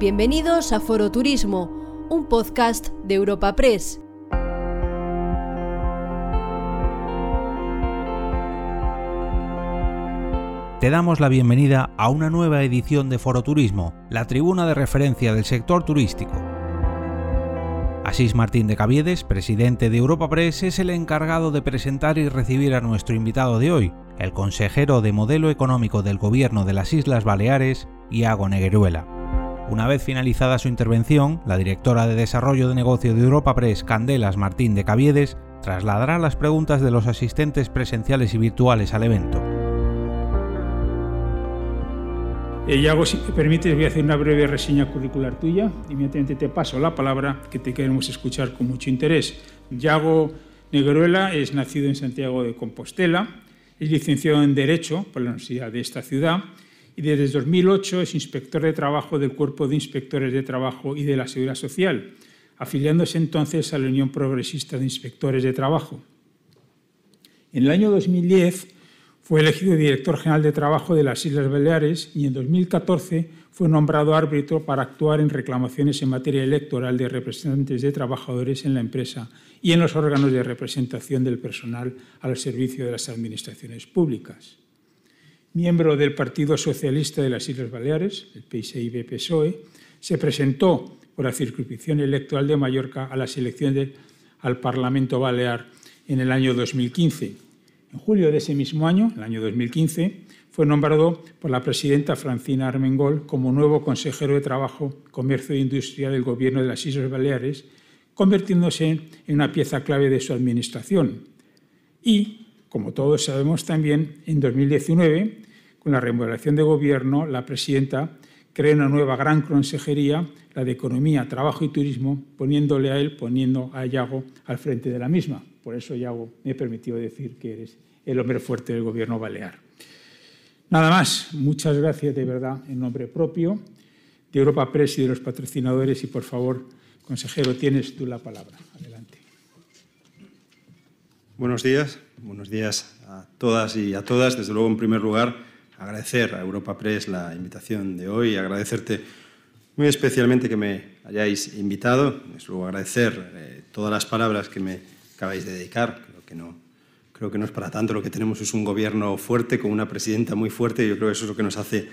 Bienvenidos a Foro Turismo, un podcast de Europa Press. Te damos la bienvenida a una nueva edición de Foro Turismo, la tribuna de referencia del sector turístico. Asís Martín de Caviedes, presidente de Europa Press, es el encargado de presentar y recibir a nuestro invitado de hoy, el consejero de Modelo Económico del Gobierno de las Islas Baleares, Iago Negueruela. Una vez finalizada su intervención, la directora de Desarrollo de Negocio de Europa Press, Candelas Martín de Caviedes, trasladará las preguntas de los asistentes presenciales y virtuales al evento. Eh, Yago, si me permites, voy a hacer una breve reseña curricular tuya. Inmediatamente te paso la palabra que te queremos escuchar con mucho interés. Yago Negruela es nacido en Santiago de Compostela, es licenciado en Derecho por la Universidad de esta ciudad y desde 2008 es inspector de trabajo del Cuerpo de Inspectores de Trabajo y de la Seguridad Social, afiliándose entonces a la Unión Progresista de Inspectores de Trabajo. En el año 2010 fue elegido director general de trabajo de las Islas Baleares y en 2014 fue nombrado árbitro para actuar en reclamaciones en materia electoral de representantes de trabajadores en la empresa y en los órganos de representación del personal al servicio de las administraciones públicas. Miembro del Partido Socialista de las Islas Baleares, el PSIB-PSOE, se presentó por la circunscripción electoral de Mallorca a las elecciones al Parlamento Balear en el año 2015 en julio de ese mismo año, el año 2015, fue nombrado por la presidenta Francina Armengol como nuevo consejero de Trabajo, Comercio e Industria del Gobierno de las Islas Baleares, convirtiéndose en una pieza clave de su administración. Y, como todos sabemos también, en 2019, con la remodelación de gobierno, la presidenta creó una nueva gran consejería, la de Economía, Trabajo y Turismo, poniéndole a él, poniendo a Yago al frente de la misma. Por eso Yago me permitió decir que eres el hombre fuerte del gobierno balear. Nada más, muchas gracias de verdad en nombre propio de Europa Press y de los patrocinadores y por favor, consejero, tienes tú la palabra. Adelante. Buenos días, buenos días a todas y a todas. Desde luego, en primer lugar, agradecer a Europa Press la invitación de hoy y agradecerte muy especialmente que me hayáis invitado. Desde luego, agradecer eh, todas las palabras que me acabáis de dedicar. Creo que no, creo que no es para tanto. Lo que tenemos es un gobierno fuerte, con una presidenta muy fuerte. Y yo creo que eso es lo que nos hace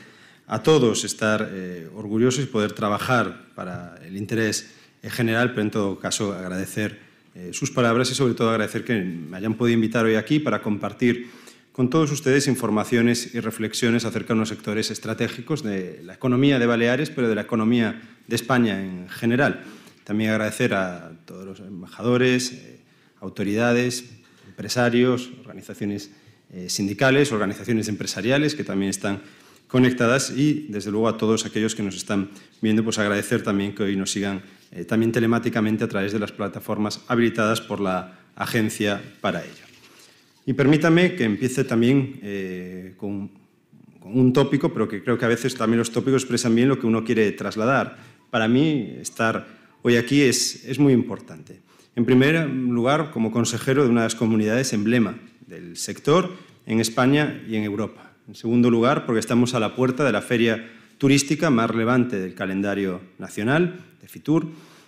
a todos estar eh, orgullosos y poder trabajar para el interés general, pero en todo caso agradecer eh, sus palabras y sobre todo agradecer que me hayan podido invitar hoy aquí para compartir con todos ustedes informaciones y reflexiones acerca de unos sectores estratégicos de la economía de Baleares, pero de la economía de España en general. También agradecer a todos los embajadores, eh, autoridades, empresarios, organizaciones eh, sindicales, organizaciones empresariales que también están conectadas y, desde luego, a todos aquellos que nos están viendo, pues agradecer también que hoy nos sigan eh, también telemáticamente a través de las plataformas habilitadas por la agencia para ello. Y permítame que empiece también eh, con, con un tópico, pero que creo que a veces también los tópicos expresan bien lo que uno quiere trasladar. Para mí, estar hoy aquí es, es muy importante. En primer lugar, como consejero de una de las comunidades emblema del sector en España y en Europa. En segundo lugar, porque estamos a la puerta de la feria turística más relevante del calendario nacional, de FITUR,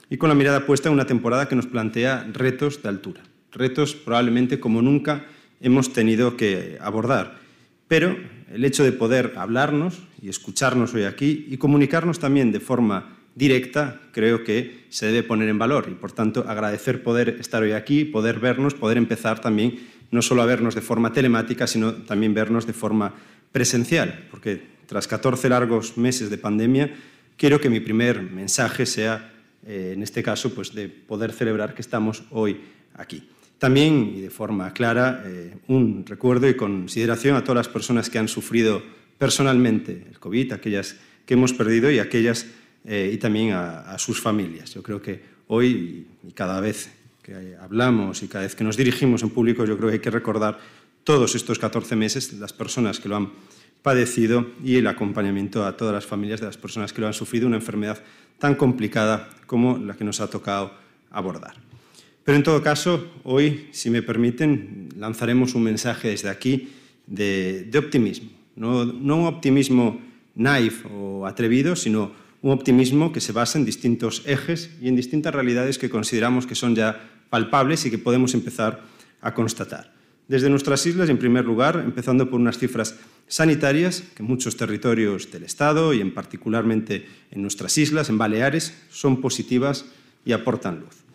y con la mirada puesta en una temporada que nos plantea retos de altura, retos probablemente como nunca hemos tenido que abordar. Pero el hecho de poder hablarnos y escucharnos hoy aquí y comunicarnos también de forma directa, creo que se debe poner en valor y, por tanto, agradecer poder estar hoy aquí, poder vernos, poder empezar también no solo a vernos de forma telemática, sino también vernos de forma presencial, porque tras 14 largos meses de pandemia, quiero que mi primer mensaje sea, eh, en este caso, pues de poder celebrar que estamos hoy aquí. También, y de forma clara, eh, un recuerdo y consideración a todas las personas que han sufrido personalmente el COVID, aquellas que hemos perdido y aquellas eh, y también a, sus familias. Yo creo que hoy y cada vez que hablamos y cada vez que nos dirigimos en público, yo creo que hay que recordar todos estos 14 meses, las personas que lo han padecido y el acompañamiento a todas las familias de las personas que lo han sufrido, una enfermedad tan complicada como la que nos ha tocado abordar. Pero en todo caso, hoy, si me permiten, lanzaremos un mensaje desde aquí de, optimismo. No, no un optimismo naif o atrevido, sino un optimismo que se basa en distintos ejes y en distintas realidades que consideramos que son ya palpables y que podemos empezar a constatar. Desde nuestras islas, en primer lugar, empezando por unas cifras sanitarias que muchos territorios del Estado y en particularmente en nuestras islas, en Baleares, son positivas y aportan luz.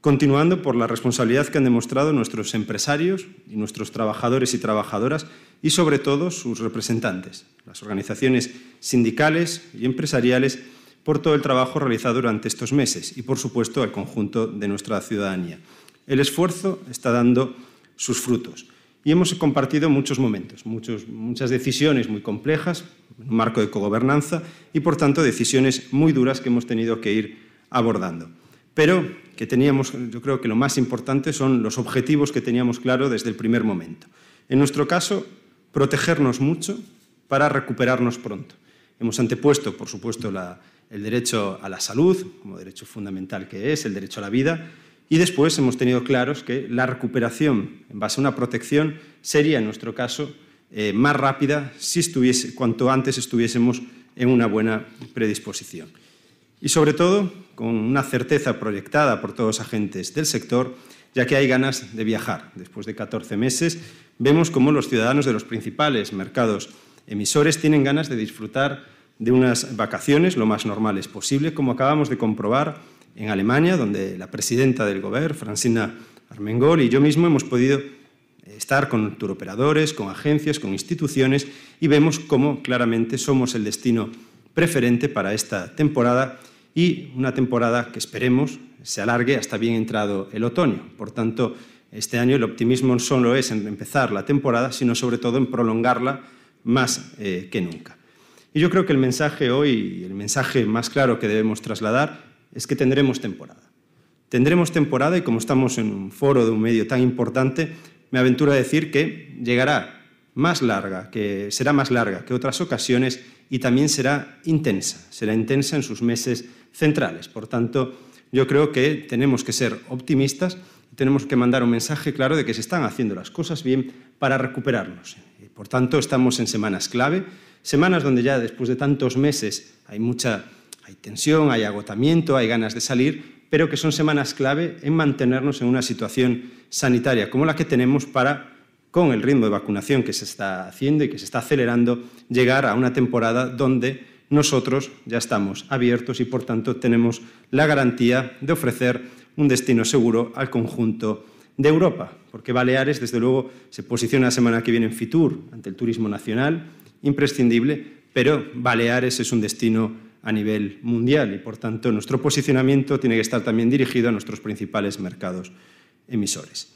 Continuando por la responsabilidad que han demostrado nuestros empresarios y nuestros trabajadores y trabajadoras y sobre todo sus representantes, las organizaciones sindicales y empresariales, por todo el trabajo realizado durante estos meses y por supuesto al conjunto de nuestra ciudadanía. El esfuerzo está dando sus frutos y hemos compartido muchos momentos, muchas decisiones muy complejas, un marco de cogobernanza y por tanto decisiones muy duras que hemos tenido que ir abordando. Pero que teníamos, yo creo que lo más importante son los objetivos que teníamos claro desde el primer momento. En nuestro caso, protegernos mucho para recuperarnos pronto. Hemos antepuesto, por supuesto, el derecho a la salud, como derecho fundamental que es, el derecho a la vida, y después hemos tenido claros que la recuperación en base a una protección sería, en nuestro caso, eh, más rápida si cuanto antes estuviésemos en una buena predisposición. Y sobre todo, con una certeza proyectada por todos los agentes del sector, ya que hay ganas de viajar. Después de 14 meses, vemos cómo los ciudadanos de los principales mercados emisores tienen ganas de disfrutar de unas vacaciones lo más normales posible, como acabamos de comprobar en Alemania, donde la presidenta del Gobierno, Francina Armengol, y yo mismo hemos podido estar con turoperadores, con agencias, con instituciones, y vemos cómo claramente somos el destino preferente para esta temporada y una temporada que esperemos se alargue hasta bien entrado el otoño. Por tanto, este año el optimismo no solo es en empezar la temporada, sino sobre todo en prolongarla más eh, que nunca. Y yo creo que el mensaje hoy, el mensaje más claro que debemos trasladar, es que tendremos temporada. Tendremos temporada y como estamos en un foro de un medio tan importante, me aventuro a decir que llegará más larga, que será más larga que otras ocasiones y también será intensa, será intensa en sus meses centrales. Por tanto, yo creo que tenemos que ser optimistas tenemos que mandar un mensaje claro de que se están haciendo las cosas bien para recuperarnos. Por tanto, estamos en semanas clave, semanas donde ya después de tantos meses hay mucha hay tensión, hay agotamiento, hay ganas de salir, pero que son semanas clave en mantenernos en una situación sanitaria como la que tenemos para, con el ritmo de vacunación que se está haciendo y que se está acelerando, llegar a una temporada donde nosotros ya estamos abiertos y, por tanto, tenemos la garantía de ofrecer un destino seguro al conjunto de Europa, porque Baleares, desde luego, se posiciona la semana que viene en Fitur ante el turismo nacional, imprescindible, pero Baleares es un destino a nivel mundial y, por tanto, nuestro posicionamiento tiene que estar también dirigido a nuestros principales mercados emisores.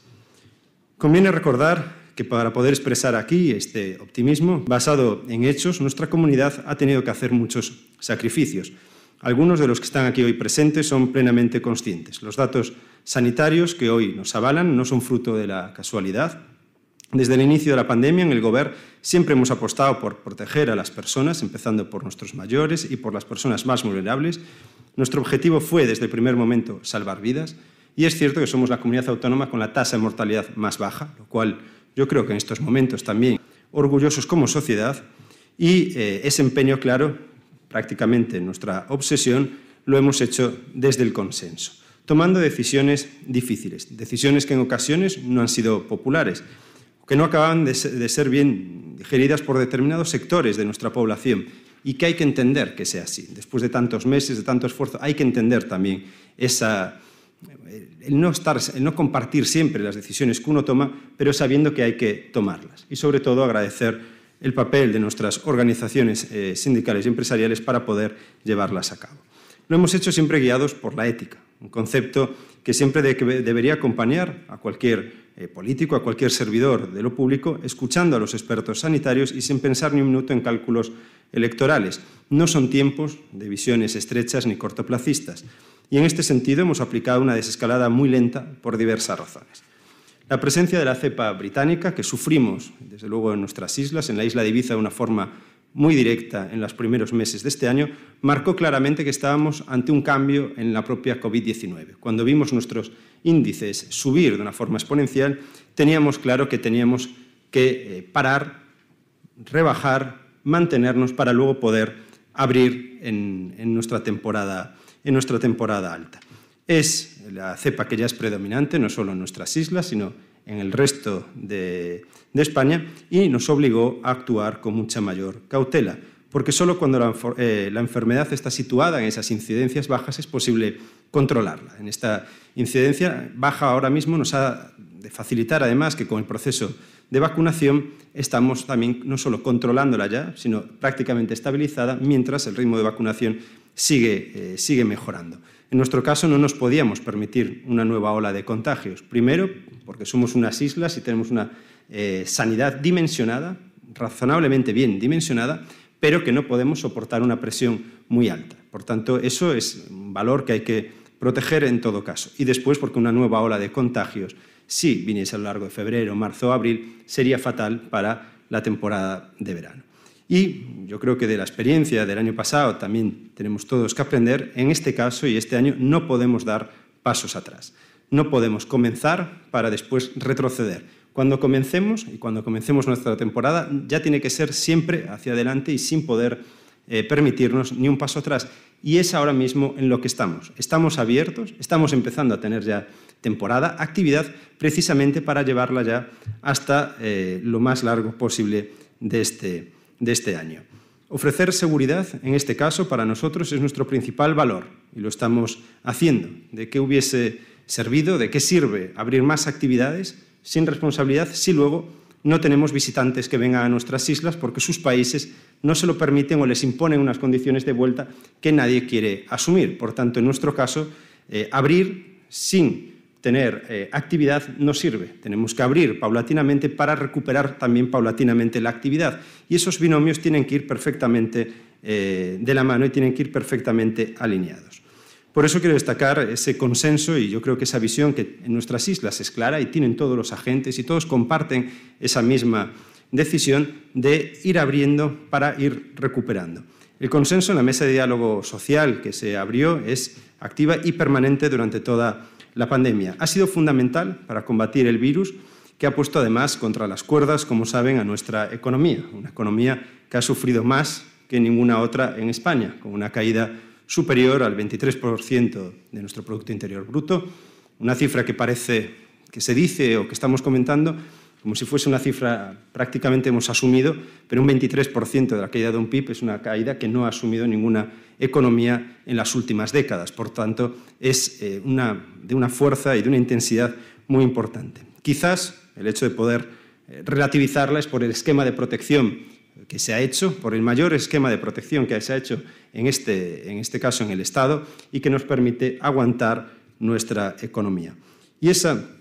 Conviene recordar que para poder expresar aquí este optimismo basado en hechos, nuestra comunidad ha tenido que hacer muchos sacrificios. Algunos de los que están aquí hoy presentes son plenamente conscientes. Los datos sanitarios que hoy nos avalan no son fruto de la casualidad. Desde el inicio de la pandemia, en el Gobierno siempre hemos apostado por proteger a las personas, empezando por nuestros mayores y por las personas más vulnerables. Nuestro objetivo fue, desde el primer momento, salvar vidas. Y es cierto que somos la comunidad autónoma con la tasa de mortalidad más baja, lo cual yo creo que en estos momentos también orgullosos como sociedad y eh, ese empeño claro, prácticamente nuestra obsesión, lo hemos hecho desde el consenso, tomando decisiones difíciles, decisiones que en ocasiones no han sido populares, que no acaban de ser bien digeridas por determinados sectores de nuestra población y que hay que entender que sea así. Después de tantos meses, de tanto esfuerzo, hay que entender también esa, el no, estar, el no compartir siempre las decisiones que uno toma, pero sabiendo que hay que tomarlas. Y sobre todo agradecer el papel de nuestras organizaciones eh, sindicales y empresariales para poder llevarlas a cabo. Lo hemos hecho siempre guiados por la ética, un concepto que siempre debería acompañar a cualquier eh, político, a cualquier servidor de lo público, escuchando a los expertos sanitarios y sin pensar ni un minuto en cálculos electorales. No son tiempos de visiones estrechas ni cortoplacistas y en este sentido hemos aplicado una desescalada muy lenta por diversas razones. La presencia de la cepa británica, que sufrimos, desde luego, en nuestras islas, en la isla de Ibiza de una forma muy directa en los primeros meses de este año, marcó claramente que estábamos ante un cambio en la propia COVID-19. Cuando vimos nuestros índices subir de una forma exponencial, teníamos claro que teníamos que eh, parar, rebajar, mantenernos para luego poder abrir en, nuestra temporada, en nuestra temporada alta. Es la cepa que ya es predominante, no solo en nuestras islas, sino en el resto de, España, y nos obligó a actuar con mucha mayor cautela, porque solo cuando la, eh, la, enfermedad está situada en esas incidencias bajas es posible controlarla. En esta incidencia baja ahora mismo nos ha de facilitar además que con el proceso de vacunación estamos también no solo controlándola ya, sino prácticamente estabilizada, mientras el ritmo de vacunación sigue, eh, sigue mejorando. En nuestro caso no nos podíamos permitir una nueva ola de contagios. Primero, porque somos unas islas y tenemos una eh, sanidad dimensionada, razonablemente bien dimensionada, pero que no podemos soportar una presión muy alta. Por tanto, eso es un valor que hay que proteger en todo caso. Y después, porque una nueva ola de contagios si viniese a lo largo de febrero, marzo o abril, sería fatal para la temporada de verano. Y yo creo que de la experiencia del año pasado también tenemos todos que aprender. En este caso y este año no podemos dar pasos atrás. No podemos comenzar para después retroceder. Cuando comencemos y cuando comencemos nuestra temporada ya tiene que ser siempre hacia adelante y sin poder eh, permitirnos ni un paso atrás. Y es ahora mismo en lo que estamos. Estamos abiertos, estamos empezando a tener ya temporada, actividad precisamente para llevarla ya hasta eh, lo más largo posible de este, de este año. Ofrecer seguridad, en este caso, para nosotros es nuestro principal valor y lo estamos haciendo. ¿De qué hubiese servido, de qué sirve abrir más actividades sin responsabilidad si luego no tenemos visitantes que vengan a nuestras islas porque sus países no se lo permiten o les imponen unas condiciones de vuelta que nadie quiere asumir? Por tanto, en nuestro caso, eh, abrir sin tener eh, actividad no sirve. Tenemos que abrir paulatinamente para recuperar también paulatinamente la actividad. Y esos binomios tienen que ir perfectamente eh, de la mano y tienen que ir perfectamente alineados. Por eso quiero destacar ese consenso y yo creo que esa visión que en nuestras islas es clara y tienen todos los agentes y todos comparten esa misma decisión de ir abriendo para ir recuperando. El consenso en la mesa de diálogo social que se abrió es activa y permanente durante toda la pandemia. Ha sido fundamental para combatir el virus que ha puesto además contra las cuerdas, como saben, a nuestra economía, una economía que ha sufrido más que ninguna otra en España, con una caída superior al 23% de nuestro Producto Interior Bruto, una cifra que parece que se dice o que estamos comentando, como si fuese una cifra prácticamente hemos asumido, pero un 23% de la caída de un PIB es una caída que no ha asumido ninguna economía en las últimas décadas. Por tanto, es eh, de una fuerza y de una intensidad muy importante. Quizás el hecho de poder eh, relativizarla es por el esquema de protección que se ha hecho, por el mayor esquema de protección que se ha hecho en este, en este caso en el Estado y que nos permite aguantar nuestra economía. Y esa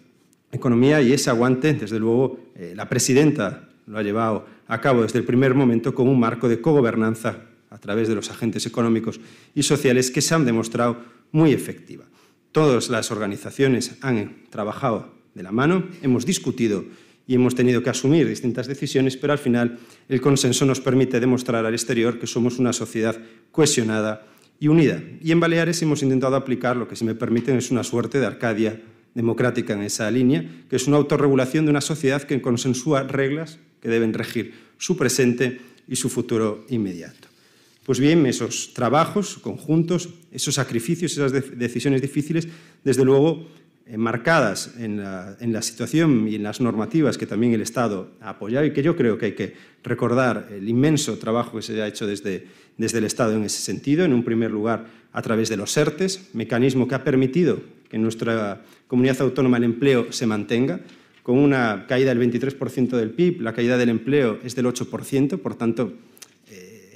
economía y ese aguante, desde luego, eh, la presidenta lo ha llevado a cabo desde el primer momento con un marco de cogobernanza a través de los agentes económicos y sociales que se han demostrado muy efectiva. Todas las organizaciones han trabajado de la mano, hemos discutido y hemos tenido que asumir distintas decisiones, pero al final el consenso nos permite demostrar al exterior que somos una sociedad cohesionada y unida. Y en Baleares hemos intentado aplicar lo que, si me permiten, es una suerte de Arcadia democrática en esa línea, que es una autorregulación de una sociedad que consensúa reglas que deben regir su presente y su futuro inmediato. Pues bien, esos trabajos conjuntos, esos sacrificios, esas decisiones difíciles, desde luego marcadas en la, situación y en las normativas que también el Estado ha apoyado y que yo creo que hay que recordar el inmenso trabajo que se ha hecho desde, desde el Estado en ese sentido, en un primer lugar a través de los ERTES, mecanismo que ha permitido en nuestra comunidad autónoma el empleo se mantenga, con una caída del 23% del PIB, la caída del empleo es del 8%, por tanto,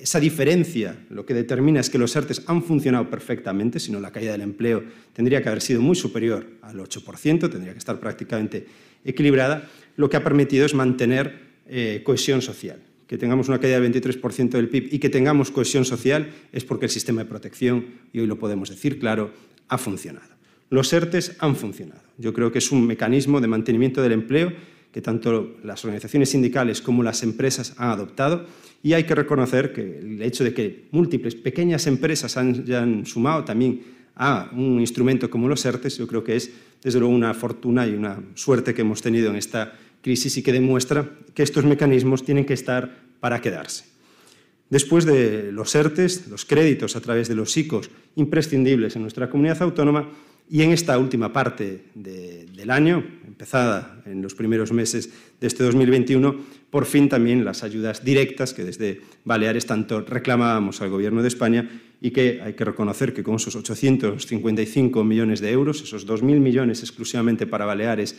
esa diferencia lo que determina es que los ERTES han funcionado perfectamente, si no la caída del empleo tendría que haber sido muy superior al 8%, tendría que estar prácticamente equilibrada, lo que ha permitido es mantener eh, cohesión social. Que tengamos una caída del 23% del PIB y que tengamos cohesión social es porque el sistema de protección, y hoy lo podemos decir claro, ha funcionado. Los ERTES han funcionado. Yo creo que es un mecanismo de mantenimiento del empleo que tanto las organizaciones sindicales como las empresas han adoptado y hay que reconocer que el hecho de que múltiples pequeñas empresas hayan sumado también a un instrumento como los ERTES, yo creo que es desde luego una fortuna y una suerte que hemos tenido en esta crisis y que demuestra que estos mecanismos tienen que estar para quedarse. Después de los ERTES, los créditos a través de los ICOs imprescindibles en nuestra comunidad autónoma, y en esta última parte de, del año, empezada en los primeros meses de este 2021, por fin también las ayudas directas que desde Baleares tanto reclamábamos al Gobierno de España y que hay que reconocer que con esos 855 millones de euros, esos 2.000 millones exclusivamente para Baleares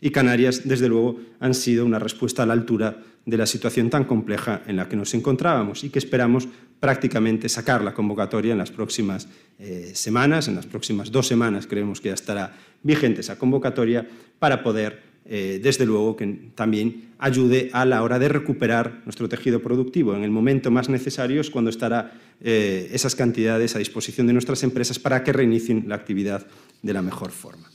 y Canarias, desde luego, han sido una respuesta a la altura de la situación tan compleja en la que nos encontrábamos y que esperamos prácticamente sacar la convocatoria en las próximas eh, semanas, en las próximas dos semanas creemos que ya estará vigente esa convocatoria para poder, eh, desde luego, que también ayude a la hora de recuperar nuestro tejido productivo. En el momento más necesario es cuando estará eh, esas cantidades a disposición de nuestras empresas para que reinicien la actividad de la mejor forma.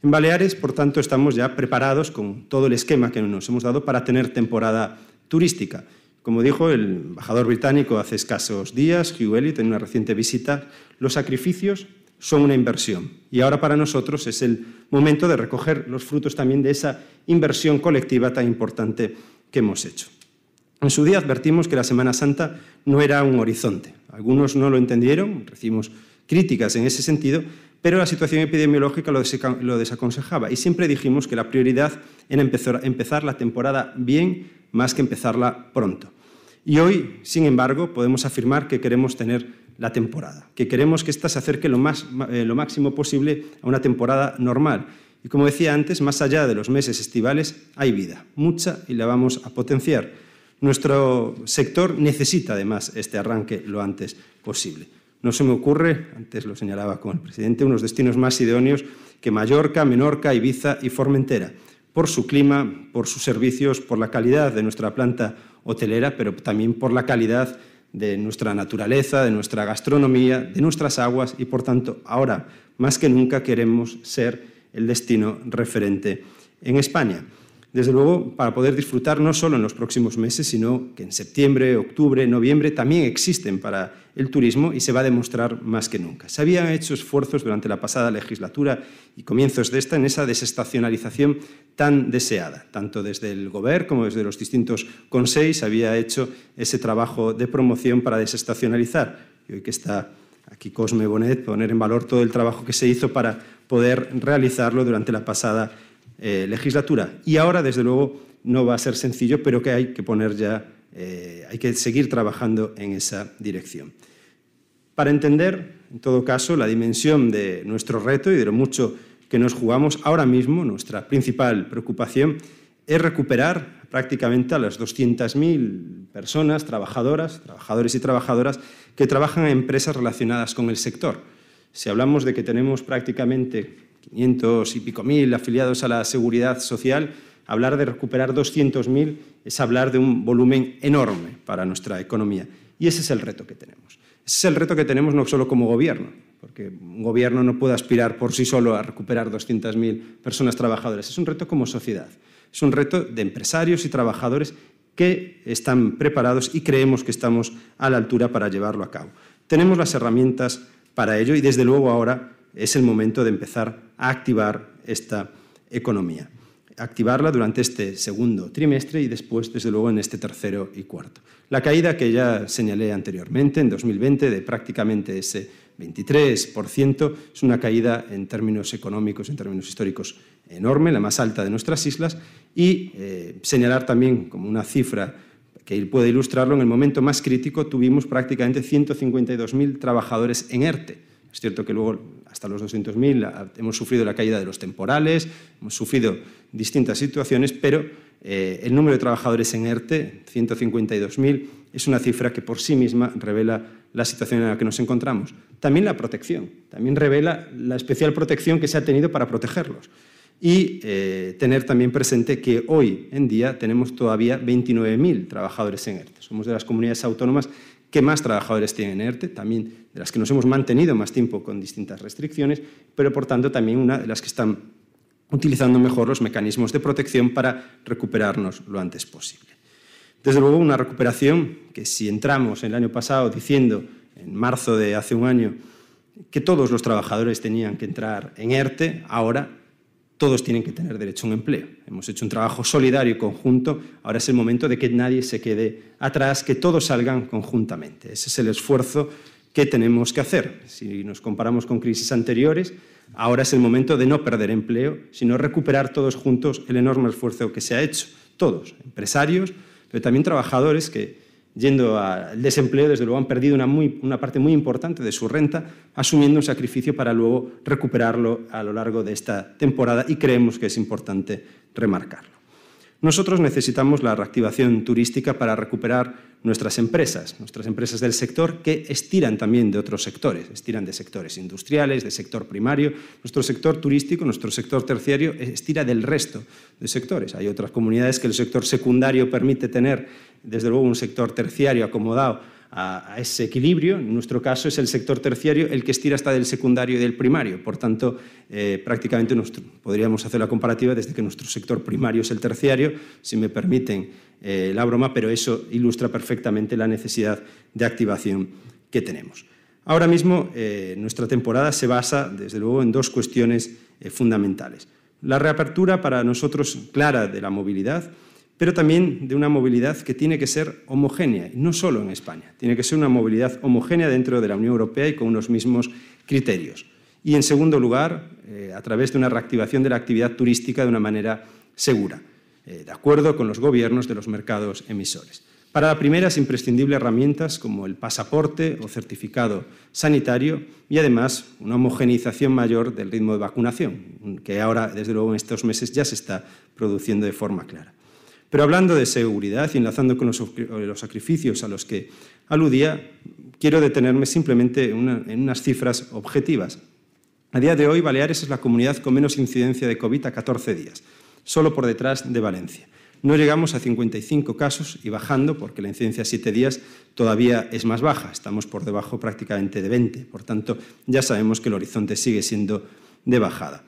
En Baleares, por tanto, estamos ya preparados con todo el esquema que nos hemos dado para tener temporada turística. Como dijo el embajador británico hace escasos días, Hugh Elliott, en una reciente visita, los sacrificios son una inversión y ahora para nosotros es el momento de recoger los frutos también de esa inversión colectiva tan importante que hemos hecho. En su día advertimos que la Semana Santa no era un horizonte. Algunos no lo entendieron, recibimos críticas en ese sentido, pero la situación epidemiológica lo desaconsejaba y siempre dijimos que la prioridad era empezar la temporada bien más que empezarla pronto. Y hoy, sin embargo, podemos afirmar que queremos tener la temporada, que queremos que ésta se acerque lo, eh, lo máximo posible a una temporada normal. Y como decía antes, más allá de los meses estivales hay vida, mucha, y la vamos a potenciar. Nuestro sector necesita además este arranque lo antes posible. No se me ocurre, antes lo señalaba con el presidente, unos destinos más idóneos que Mallorca, Menorca, Ibiza y Formentera, por su clima, por sus servicios, por la calidad de nuestra planta hotelera, pero también por la calidad de nuestra naturaleza, de nuestra gastronomía, de nuestras aguas y, por tanto, ahora más que nunca queremos ser el destino referente en España. Desde luego, para poder disfrutar no solo en los próximos meses, sino que en septiembre, octubre, noviembre también existen para el turismo y se va a demostrar más que nunca. Se habían hecho esfuerzos durante la pasada legislatura y comienzos de esta en esa desestacionalización tan deseada. Tanto desde el Gobierno como desde los distintos consejos se había hecho ese trabajo de promoción para desestacionalizar. Y hoy que está aquí Cosme Bonet, poner en valor todo el trabajo que se hizo para poder realizarlo durante la pasada eh, legislatura. Y ahora, desde luego, no va a ser sencillo, pero que hay que poner ya, eh, hay que seguir trabajando en esa dirección. Para entender, en todo caso, la dimensión de nuestro reto y de lo mucho que nos jugamos ahora mismo, nuestra principal preocupación es recuperar prácticamente a las 200.000 personas, trabajadoras, trabajadores y trabajadoras que trabajan en empresas relacionadas con el sector. Si hablamos de que tenemos prácticamente 500 y pico mil afiliados a la seguridad social, hablar de recuperar 200.000 es hablar de un volumen enorme para nuestra economía. Y ese es el reto que tenemos. Ese es el reto que tenemos no solo como gobierno, porque un gobierno no puede aspirar por sí solo a recuperar 200.000 personas trabajadoras. Es un reto como sociedad. Es un reto de empresarios y trabajadores que están preparados y creemos que estamos a la altura para llevarlo a cabo. Tenemos las herramientas para ello y desde luego ahora es el momento de empezar a activar esta economía. Activarla durante este segundo trimestre y después, desde luego, en este tercero y cuarto. La caída que ya señalé anteriormente, en 2020, de prácticamente ese 23%, es una caída en términos económicos, en términos históricos, enorme, la más alta de nuestras islas, y eh, señalar también como una cifra que puede ilustrarlo, en el momento más crítico tuvimos prácticamente 152.000 trabajadores en ERTE. Es cierto que luego hasta los 200.000 hemos sufrido la caída de los temporales, hemos sufrido distintas situaciones, pero eh, el número de trabajadores en ERTE, 152.000, es una cifra que por sí misma revela la situación en la que nos encontramos. También la protección, también revela la especial protección que se ha tenido para protegerlos. Y eh, tener también presente que hoy en día tenemos todavía 29.000 trabajadores en ERTE. Somos de las comunidades autónomas que más trabajadores tienen ERTE, también de las que nos hemos mantenido más tiempo con distintas restricciones, pero por tanto también una de las que están utilizando mejor los mecanismos de protección para recuperarnos lo antes posible. Desde luego, una recuperación que si entramos el año pasado diciendo, en marzo de hace un año, que todos los trabajadores tenían que entrar en ERTE, ahora todos tienen que tener derecho a un empleo. Hemos hecho un trabajo solidario y conjunto, ahora es el momento de que nadie se quede atrás, que todos salgan conjuntamente. Ese es el esfuerzo que tenemos que hacer. Si nos comparamos con crisis anteriores, ahora es el momento de no perder empleo, sino recuperar todos juntos el enorme esfuerzo que se ha hecho. Todos, empresarios, pero también trabajadores que yendo al desempleo, desde luego han perdido una, una, parte muy importante de su renta, asumiendo un sacrificio para luego recuperarlo a lo largo de esta temporada y creemos que es importante remarcarlo. Nosotros necesitamos la reactivación turística para recuperar nuestras empresas, nuestras empresas del sector que estiran también de otros sectores, estiran de sectores industriales, de sector primario. Nuestro sector turístico, nuestro sector terciario estira del resto de sectores. Hay otras comunidades que el sector secundario permite tener, desde luego, un sector terciario acomodado a, ese equilibrio. En nuestro caso es el sector terciario el que estira hasta del secundario y del primario. Por tanto, eh, prácticamente podríamos hacer la comparativa desde que nuestro sector primario es el terciario, si me permiten eh, la broma, pero eso ilustra perfectamente la necesidad de activación que tenemos. Ahora mismo eh, nuestra temporada se basa, desde luego, en dos cuestiones fundamentales. La reapertura para nosotros clara de la movilidad, pero también de una movilidad que tiene que ser homogénea, no solo en España, tiene que ser una movilidad homogénea dentro de la Unión Europea y con unos mismos criterios. Y, en segundo lugar, eh, a través de una reactivación de la actividad turística de una manera segura, eh, de acuerdo con los gobiernos de los mercados emisores. Para la primera es imprescindible herramientas como el pasaporte o certificado sanitario y además una homogeneización mayor del ritmo de vacunación, que ahora, desde luego, en estos meses ya se está produciendo de forma clara. Pero hablando de seguridad y enlazando con los, sacrificios a los que aludía, quiero detenerme simplemente en unas cifras objetivas. A día de hoy, Baleares es la comunidad con menos incidencia de COVID a 14 días, solo por detrás de Valencia. No llegamos a 55 casos y bajando, porque la incidencia a 7 días todavía es más baja, estamos por debajo prácticamente de 20. Por tanto, ya sabemos que el horizonte sigue siendo de bajada.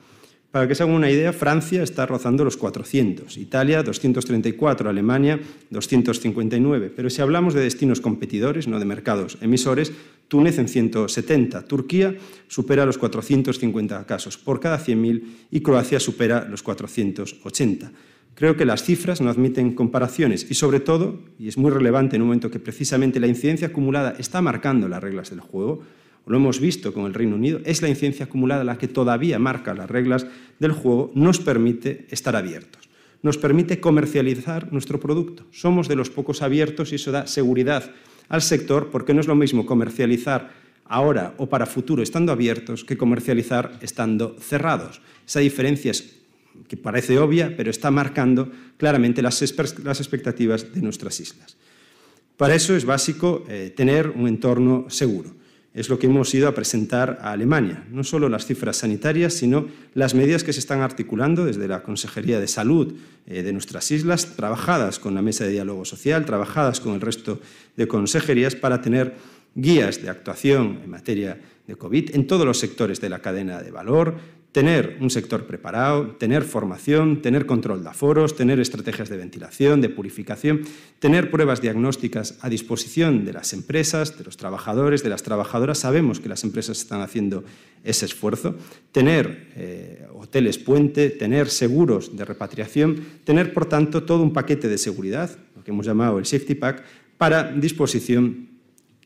Para que se hagan una idea, Francia está rozando los 400, Italia 234, Alemania 259. Pero si hablamos de destinos competidores, no de mercados emisores, Túnez en 170, Turquía supera los 450 casos por cada 100.000 y Croacia supera los 480. Creo que las cifras no admiten comparaciones y sobre todo, y es muy relevante en un momento que precisamente la incidencia acumulada está marcando las reglas del juego, lo hemos visto con el Reino Unido, es la incidencia acumulada la que todavía marca las reglas del juego, nos permite estar abiertos, nos permite comercializar nuestro producto. Somos de los pocos abiertos y eso da seguridad al sector porque no es lo mismo comercializar ahora o para futuro estando abiertos que comercializar estando cerrados. Esa diferencia es que parece obvia, pero está marcando claramente las, expectativas de nuestras islas. Para eso es básico eh, tener un entorno seguro es lo que hemos ido a presentar a Alemania. No solo las cifras sanitarias, sino las medidas que se están articulando desde la Consejería de Salud eh, de nuestras islas, trabajadas con la Mesa de Diálogo Social, trabajadas con el resto de consejerías para tener guías de actuación en materia de COVID en todos los sectores de la cadena de valor, tener un sector preparado, tener formación, tener control de aforos, tener estrategias de ventilación, de purificación, tener pruebas diagnósticas a disposición de las empresas, de los trabajadores, de las trabajadoras. Sabemos que las empresas están haciendo ese esfuerzo. Tener eh, hoteles puente, tener seguros de repatriación, tener, por tanto, todo un paquete de seguridad, lo que hemos llamado el Safety Pack, para disposición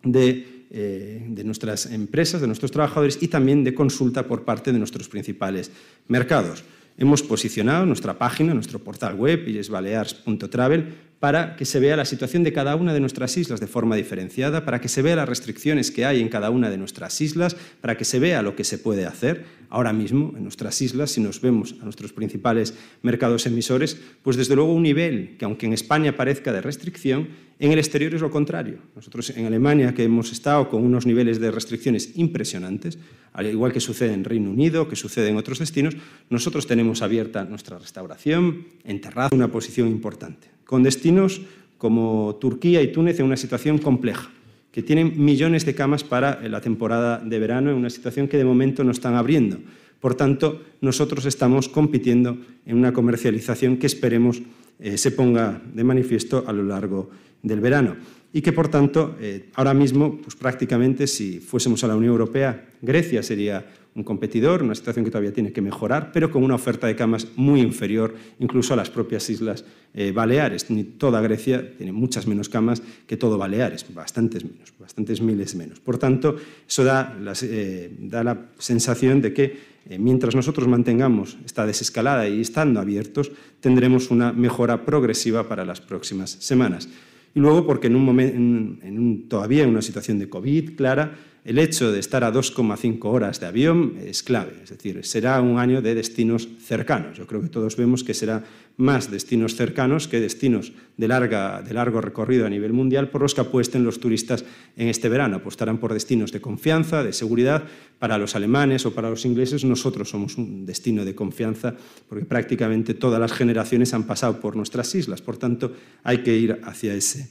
de eh, de nuestras empresas, de nuestros trabajadores y también de consulta por parte de nuestros principales mercados. Hemos posicionado nuestra página, nuestro portal web, ilesbalears.travel, para que se vea la situación de cada una de nuestras islas de forma diferenciada, para que se vea las restricciones que hay en cada una de nuestras islas, para que se vea lo que se puede hacer. Ahora mismo, en nuestras islas, si nos vemos a nuestros principales mercados emisores, pues desde luego un nivel que, aunque en España parezca de restricción, en el exterior es lo contrario. Nosotros en Alemania, que hemos estado con unos niveles de restricciones impresionantes, al igual que sucede en Reino Unido, que sucede en otros destinos, nosotros tenemos abierta nuestra restauración, en terraza, una posición importante, con destinos como Turquía y Túnez en una situación compleja, que tienen millones de camas para la temporada de verano, en una situación que de momento no están abriendo. Por tanto, nosotros estamos compitiendo en una comercialización que esperemos eh, se ponga de manifiesto a lo largo del verano. y que, por tanto, eh, ahora mismo, pues prácticamente, si fuésemos a la Unión Europea, Grecia sería un competidor, una situación que todavía tiene que mejorar, pero con una oferta de camas muy inferior incluso a las propias islas eh, Baleares. Toda Grecia tiene muchas menos camas que todo Baleares, bastantes menos, bastantes miles menos. Por tanto, eso da, eh, da la sensación de que eh, mientras nosotros mantengamos esta desescalada y estando abiertos, tendremos una mejora progresiva para las próximas semanas. Y luego, porque en un momento, en todavía en una situación de COVID clara, el hecho de estar a 2,5 horas de avión es clave, es decir, será un año de destinos cercanos. Yo creo que todos vemos que será más destinos cercanos que destinos de, largo recorrido a nivel mundial por los que apuesten los turistas en este verano. Apostarán por destinos de confianza, de seguridad. Para los alemanes o para los ingleses nosotros somos un destino de confianza porque prácticamente todas las generaciones han pasado por nuestras islas. Por tanto, hay que ir hacia ese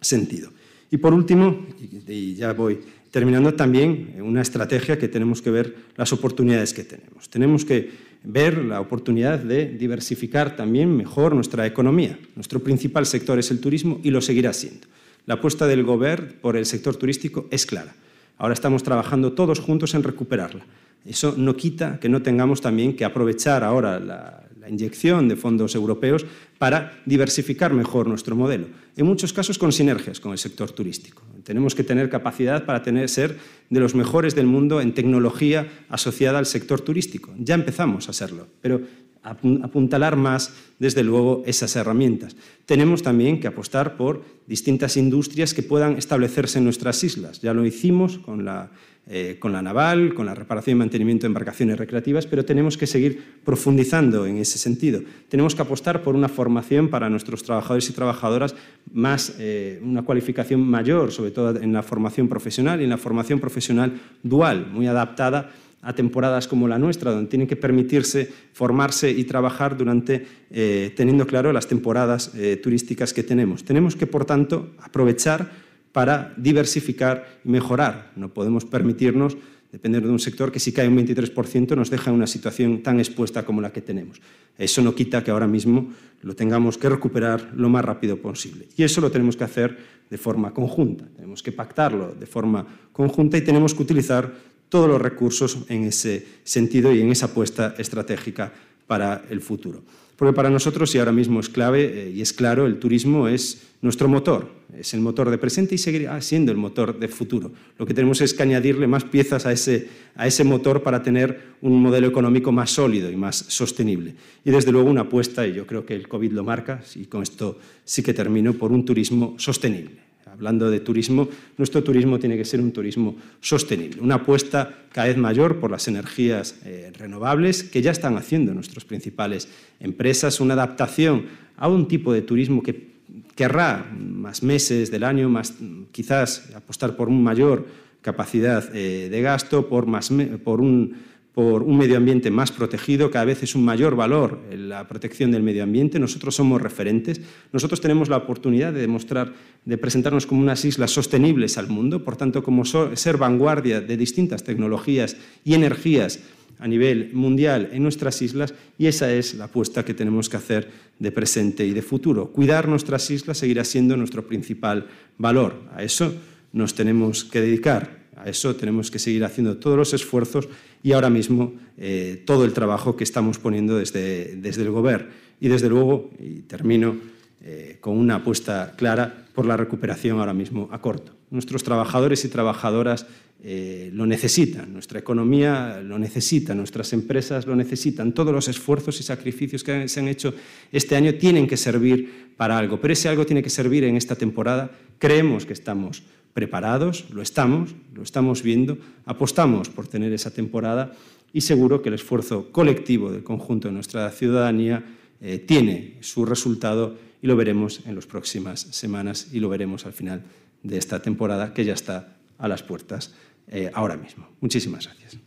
sentido. Y por último, y ya voy terminando también una estrategia que tenemos que ver las oportunidades que tenemos. Tenemos que ver la oportunidad de diversificar también mejor nuestra economía. Nuestro principal sector es el turismo y lo seguirá siendo. La apuesta del Gobierno por el sector turístico es clara. Ahora estamos trabajando todos juntos en recuperarla. Eso no quita que no tengamos también que aprovechar ahora la, la inyección de fondos europeos para diversificar mejor nuestro modelo, en muchos casos con sinergias con el sector turístico. Tenemos que tener capacidad para tener, ser de los mejores del mundo en tecnología asociada al sector turístico. Ya empezamos a serlo, pero apuntalar más, desde luego, esas herramientas. Tenemos también que apostar por distintas industrias que puedan establecerse en nuestras islas. Ya lo hicimos con la eh, con la naval, con la reparación y mantenimiento de embarcaciones recreativas, pero tenemos que seguir profundizando en ese sentido. Tenemos que apostar por una formación para nuestros trabajadores y trabajadoras más, eh, una cualificación mayor, sobre todo en la formación profesional y en la formación profesional dual, muy adaptada temporadas como la nuestra, donde tienen que permitirse formarse y trabajar durante, eh, teniendo claro las temporadas turísticas que tenemos. Tenemos que, por tanto, aprovechar para diversificar y mejorar. No podemos permitirnos depender de un sector que si cae un 23% nos deja en una situación tan expuesta como la que tenemos. Eso no quita que ahora mismo lo tengamos que recuperar lo más rápido posible. Y eso lo tenemos que hacer de forma conjunta. Tenemos que pactarlo de forma conjunta y tenemos que utilizar todos los recursos en ese sentido y en esa apuesta estratégica para el futuro. Porque para nosotros, y ahora mismo es clave eh, y es claro, el turismo es nuestro motor, es el motor de presente y seguirá siendo el motor de futuro. Lo que tenemos es que añadirle más piezas a ese, a ese motor para tener un modelo económico más sólido y más sostenible. Y desde luego una apuesta, y yo creo que el COVID lo marca, y con esto sí que termino, por un turismo sostenible hablando de turismo, nuestro turismo tiene que ser un turismo sostenible, una apuesta cada vez mayor por las energías eh, renovables que ya están haciendo nuestras principales empresas, una adaptación a un tipo de turismo que querrá más meses del año, más, quizás apostar por una mayor capacidad eh, de gasto, por, más, por un por un medio ambiente más protegido, cada vez es un mayor valor la protección del medio ambiente. Nosotros somos referentes, nosotros tenemos la oportunidad de demostrar, de presentarnos como unas islas sostenibles al mundo, por tanto, como ser vanguardia de distintas tecnologías y energías a nivel mundial en nuestras islas y esa es la apuesta que tenemos que hacer de presente y de futuro. Cuidar nuestras islas seguirá siendo nuestro principal valor. A eso nos tenemos que dedicar. A eso tenemos que seguir haciendo todos los esfuerzos y ahora mismo eh, todo el trabajo que estamos poniendo desde, desde el Gobierno. Y desde luego, y termino eh, con una apuesta clara por la recuperación ahora mismo a corto. Nuestros trabajadores y trabajadoras eh, lo necesitan, nuestra economía lo necesita, nuestras empresas lo necesitan. Todos los esfuerzos y sacrificios que se han hecho este año tienen que servir para algo, pero ese algo tiene que servir en esta temporada. Creemos que estamos preparados, lo estamos, lo estamos viendo, apostamos por tener esa temporada y seguro que el esfuerzo colectivo del conjunto de nuestra ciudadanía eh, tiene su resultado y lo veremos en las próximas semanas y lo veremos al final de esta temporada que ya está a las puertas eh, ahora mismo. Muchísimas gracias.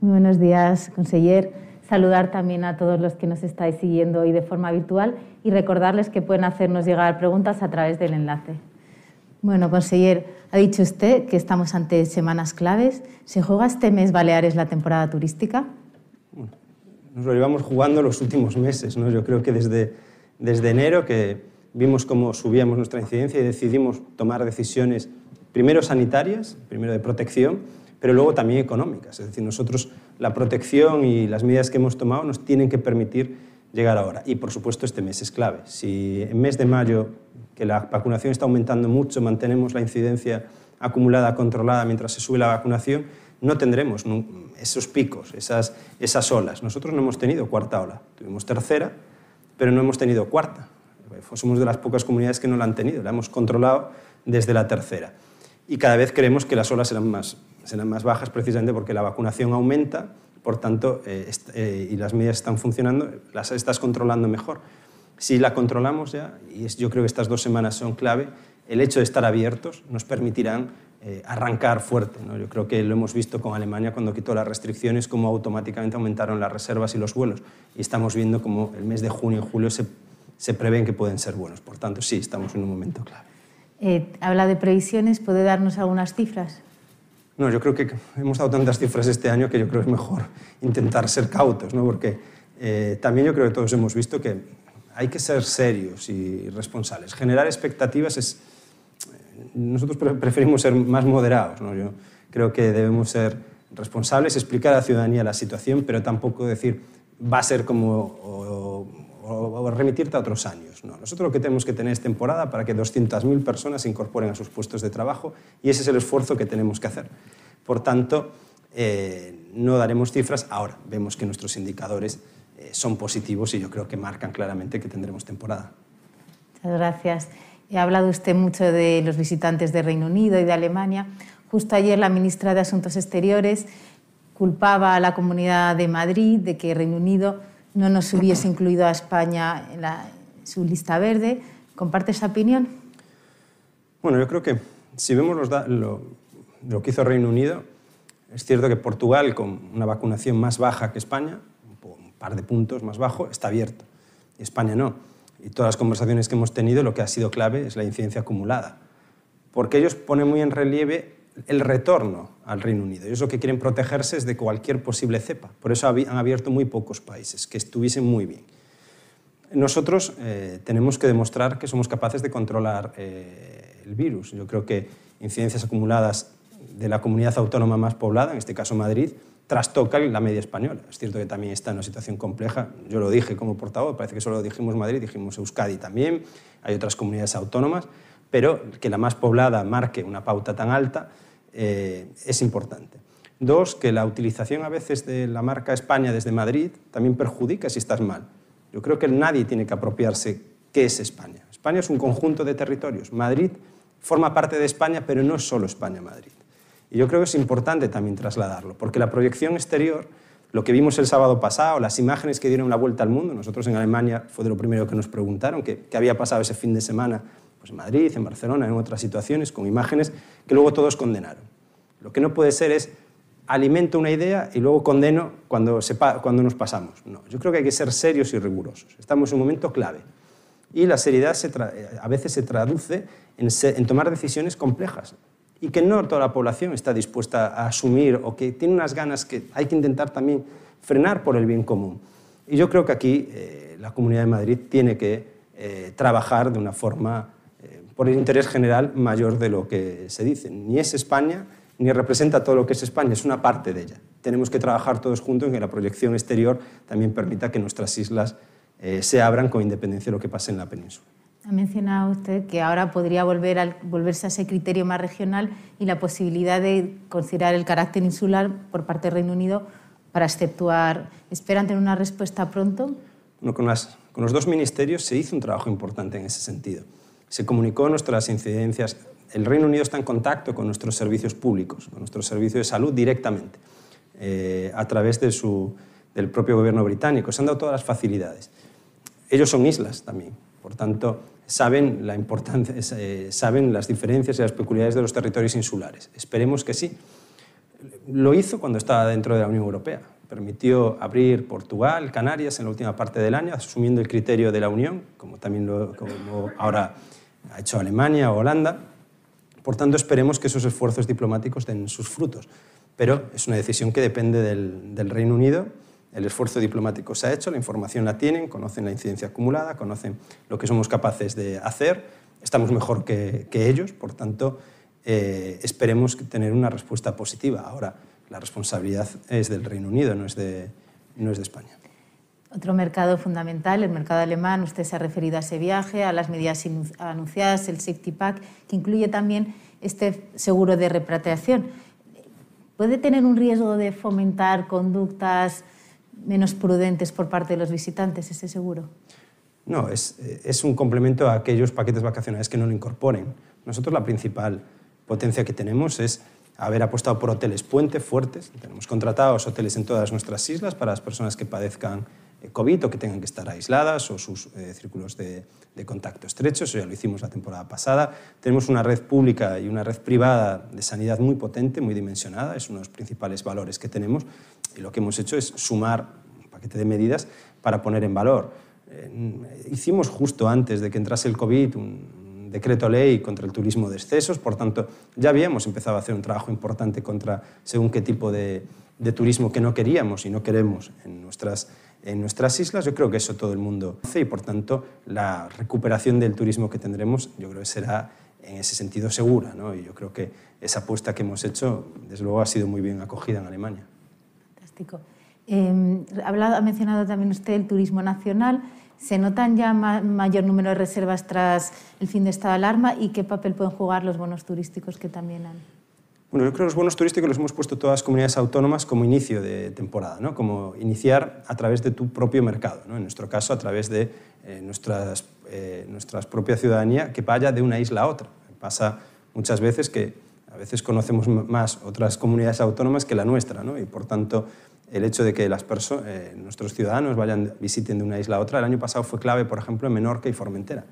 Muy buenos días, conseller saludar también a todos los que nos estáis siguiendo hoy de forma virtual y recordarles que pueden hacernos llegar preguntas a través del enlace. Bueno, conseller, ha dicho usted que estamos ante semanas claves. ¿Se juega este mes Baleares la temporada turística? nos lo llevamos jugando los últimos meses. ¿no? Yo creo que desde, desde enero que vimos cómo subíamos nuestra incidencia y decidimos tomar decisiones primero sanitarias, primero de protección, pero luego también económicas. Es decir, nosotros la protección y las medidas que hemos tomado nos tienen que permitir llegar ahora. Y por supuesto este mes es clave. Si en mes de mayo, que la vacunación está aumentando mucho, mantenemos la incidencia acumulada controlada mientras se sube la vacunación, no tendremos esos picos, esas, esas olas. Nosotros no hemos tenido cuarta ola, tuvimos tercera, pero no hemos tenido cuarta. Somos de las pocas comunidades que no la han tenido, la hemos controlado desde la tercera. Y cada vez creemos que las olas serán más, serán más bajas precisamente porque la vacunación aumenta, por tanto, eh, eh, y las medidas están funcionando, las estás controlando mejor. Si la controlamos ya, y yo creo que estas dos semanas son clave, el hecho de estar abiertos nos permitirán eh, arrancar fuerte. ¿no? Yo creo que lo hemos visto con Alemania cuando quitó las restricciones, cómo automáticamente aumentaron las reservas y los vuelos. Y estamos viendo cómo el mes de junio y julio se, se prevén que pueden ser buenos. Por tanto, sí, estamos en un momento clave. Eh, habla de previsiones, ¿puede darnos algunas cifras? No, yo creo que hemos dado tantas cifras este año que yo creo que es mejor intentar ser cautos, ¿no? porque eh, también yo creo que todos hemos visto que hay que ser serios y responsables. Generar expectativas es... Nosotros preferimos ser más moderados. Yo creo que debemos ser responsables, explicar a la ciudadanía la situación, pero tampoco decir va a ser como remitirte a otros años. No. Nosotros lo que tenemos que tener es temporada para que 200.000 personas se incorporen a sus puestos de trabajo y ese es el esfuerzo que tenemos que hacer. Por tanto, eh, no daremos cifras. Ahora vemos que nuestros indicadores eh, son positivos y yo creo que marcan claramente que tendremos temporada. Muchas gracias. Ha hablado usted mucho de los visitantes de Reino Unido y de Alemania. Justo ayer la ministra de Asuntos Exteriores culpaba a la Comunidad de Madrid de que Reino Unido no nos hubiese incluido a España en, su lista verde. ¿Comparte esa opinión? Bueno, yo creo que si vemos lo, que hizo Reino Unido, es cierto que Portugal, con una vacunación más baja que España, un par de puntos más bajo, está abierto. España no. Y todas las conversaciones que hemos tenido, lo que ha sido clave es la incidencia acumulada. Porque ellos ponen muy en relieve el retorno al Reino Unido. Ellos lo que quieren protegerse es de cualquier posible cepa. Por eso han abierto muy pocos países, que estuviesen muy bien. Nosotros eh, tenemos que demostrar que somos capaces de controlar eh, el virus. Yo creo que incidencias acumuladas de la comunidad autónoma más poblada, en este caso Madrid, trastocan la media española. Es cierto que también está en una situación compleja. Yo lo dije como portavoz, parece que solo dijimos Madrid, dijimos Euskadi también, hay otras comunidades autónomas pero que la más poblada marque una pauta tan alta eh, es importante. Dos, que la utilización a veces de la marca España desde Madrid también perjudica si estás mal. Yo creo que nadie tiene que apropiarse qué es España. España es un conjunto de territorios. Madrid forma parte de España, pero no es solo España-Madrid. Y yo creo que es importante también trasladarlo, porque la proyección exterior, lo que vimos el sábado pasado, las imágenes que dieron la vuelta al mundo, nosotros en Alemania fue de lo primero que nos preguntaron, qué había pasado ese fin de semana pues en Madrid, en Barcelona, en otras situaciones, con imágenes que luego todos condenaron. Lo que no puede ser es alimento una idea y luego condeno cuando, cuando nos pasamos. No, yo creo que hay que ser serios y rigurosos. Estamos en un momento clave. Y la seriedad a veces se traduce en, en tomar decisiones complejas y que no toda la población está dispuesta a asumir o que tiene unas ganas que hay que intentar también frenar por el bien común. Y yo creo que aquí eh, la Comunidad de Madrid tiene que eh, trabajar de una forma por el interés general mayor de lo que se dice. Ni es España, ni representa todo lo que es España, es una parte de ella. Tenemos que trabajar todos juntos en que la proyección exterior también permita que nuestras islas eh, se abran con independencia de lo que pase en la península. Ha mencionado usted que ahora podría volver a, volverse a ese criterio más regional y la posibilidad de considerar el carácter insular por parte del Reino Unido para exceptuar. ¿Esperan tener una respuesta pronto? con, con los dos ministerios se hizo un trabajo importante en ese sentido se comunicó nuestras incidencias. El Reino Unido está en contacto con nuestros servicios públicos, con nuestro servicio de salud directamente, eh, a través de su, del propio gobierno británico. Se han dado todas las facilidades. Ellos son islas también, por tanto, saben, la importancia, eh, saben las diferencias y las peculiaridades de los territorios insulares. Esperemos que sí. Lo hizo cuando estaba dentro de la Unión Europea. Permitió abrir Portugal, Canarias en la última parte del año, asumiendo el criterio de la Unión, como también lo, como ahora ha hecho Alemania o Holanda. Por tanto, esperemos que esos esfuerzos diplomáticos den sus frutos. Pero es una decisión que depende del, Reino Unido el esfuerzo diplomático se ha hecho, la información la tienen, conocen la incidencia acumulada, conocen lo que somos capaces de hacer, estamos mejor que, ellos, por tanto, eh, esperemos tener una respuesta positiva. Ahora, la responsabilidad es del Reino Unido, no es de, no es de España. Otro mercado fundamental, el mercado alemán, usted se ha referido a ese viaje, a las medidas anunciadas, el Safety Pack, que incluye también este seguro de repatriación. ¿Puede tener un riesgo de fomentar conductas menos prudentes por parte de los visitantes ese seguro? No, es, es un complemento a aquellos paquetes vacacionales que no lo incorporen. Nosotros la principal potencia que tenemos es haber apostado por hoteles puente fuertes. Tenemos contratados hoteles en todas nuestras islas para las personas que padezcan COVID o que tengan que estar aisladas o sus eh, círculos de, de, contacto estrechos. Eso ya lo hicimos la temporada pasada. Tenemos una red pública y una red privada de sanidad muy potente, muy dimensionada. Es uno de los principales valores que tenemos. Y lo que hemos hecho es sumar un paquete de medidas para poner en valor. Eh, hicimos justo antes de que entrase el COVID un, decreto ley contra el turismo de excesos, por tanto, ya habíamos empezado a hacer un trabajo importante contra según qué tipo de, turismo que no queríamos y no queremos en nuestras, en nuestras islas. Yo creo que eso todo el mundo hace y, por tanto, la recuperación del turismo que tendremos, yo creo que será en ese sentido segura. ¿no? Y yo creo que esa apuesta que hemos hecho, desde luego, ha sido muy bien acogida en Alemania. Fantástico. Eh, ha mencionado también usted el turismo nacional. ¿Se notan ya mayor número de reservas tras el fin de estado alarma y qué papel pueden jugar los bonos turísticos que también han? Bueno, yo creo que los bonos turísticos los hemos puesto todas las comunidades autónomas como inicio de temporada, ¿no? como iniciar a través de tu propio mercado, ¿no? en nuestro caso a través de eh, nuestras, eh, nuestras propia ciudadanía que vaya de una isla a otra. Pasa muchas veces que a veces conocemos más otras comunidades autónomas que la nuestra ¿no? y por tanto el hecho de que las eh, nuestros ciudadanos vayan, visiten de una isla a otra. El año pasado fue clave, por ejemplo, en Menorca y Formentera.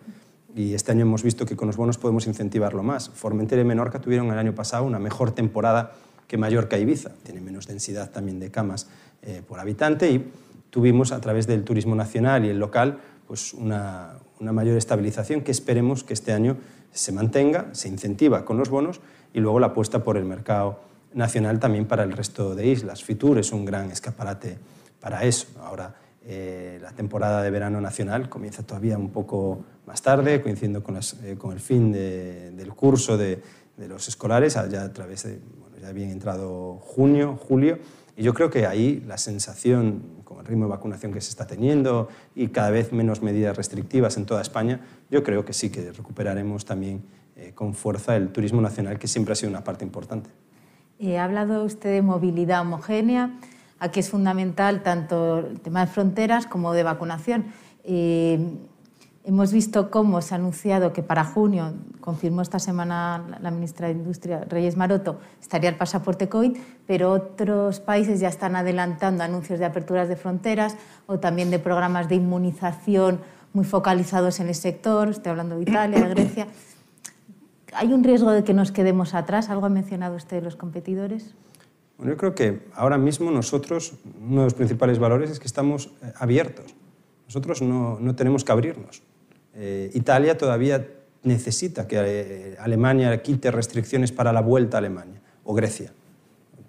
Y este año hemos visto que con los bonos podemos incentivarlo más. Formentera y Menorca tuvieron el año pasado una mejor temporada que Mallorca y Ibiza. Tiene menos densidad también de camas eh, por habitante y tuvimos a través del turismo nacional y el local pues una, una mayor estabilización que esperemos que este año se mantenga, se incentiva con los bonos y luego la apuesta por el mercado nacional también para el resto de islas. Fitur es un gran escaparate para eso. Ahora, eh, la temporada de verano nacional comienza todavía un poco más tarde, coincidiendo con, eh, con el fin del curso de, de, los escolares, ya a través de, bueno, ya había entrado junio, julio, y yo creo que ahí la sensación, con el ritmo de vacunación que se está teniendo y cada vez menos medidas restrictivas en toda España, yo creo que sí que recuperaremos también eh, con fuerza el turismo nacional, que siempre ha sido una parte importante. Eh, ha hablado usted de movilidad homogénea. Aquí es fundamental tanto el tema de fronteras como de vacunación. Eh, hemos visto cómo se ha anunciado que para junio, confirmó esta semana la ministra de Industria, Reyes Maroto, estaría el pasaporte COVID, pero otros países ya están adelantando anuncios de aperturas de fronteras o también de programas de inmunización muy focalizados en el sector. Estoy hablando de Italia, de Grecia. ¿Hay un riesgo de que nos quedemos atrás? ¿Algo ha mencionado usted de los competidores? Bueno, yo creo que ahora mismo nosotros, uno de los principales valores es que estamos eh, abiertos. Nosotros no, no tenemos que abrirnos. Eh, Italia todavía necesita que eh, Alemania quite restricciones para la vuelta a Alemania, o Grecia.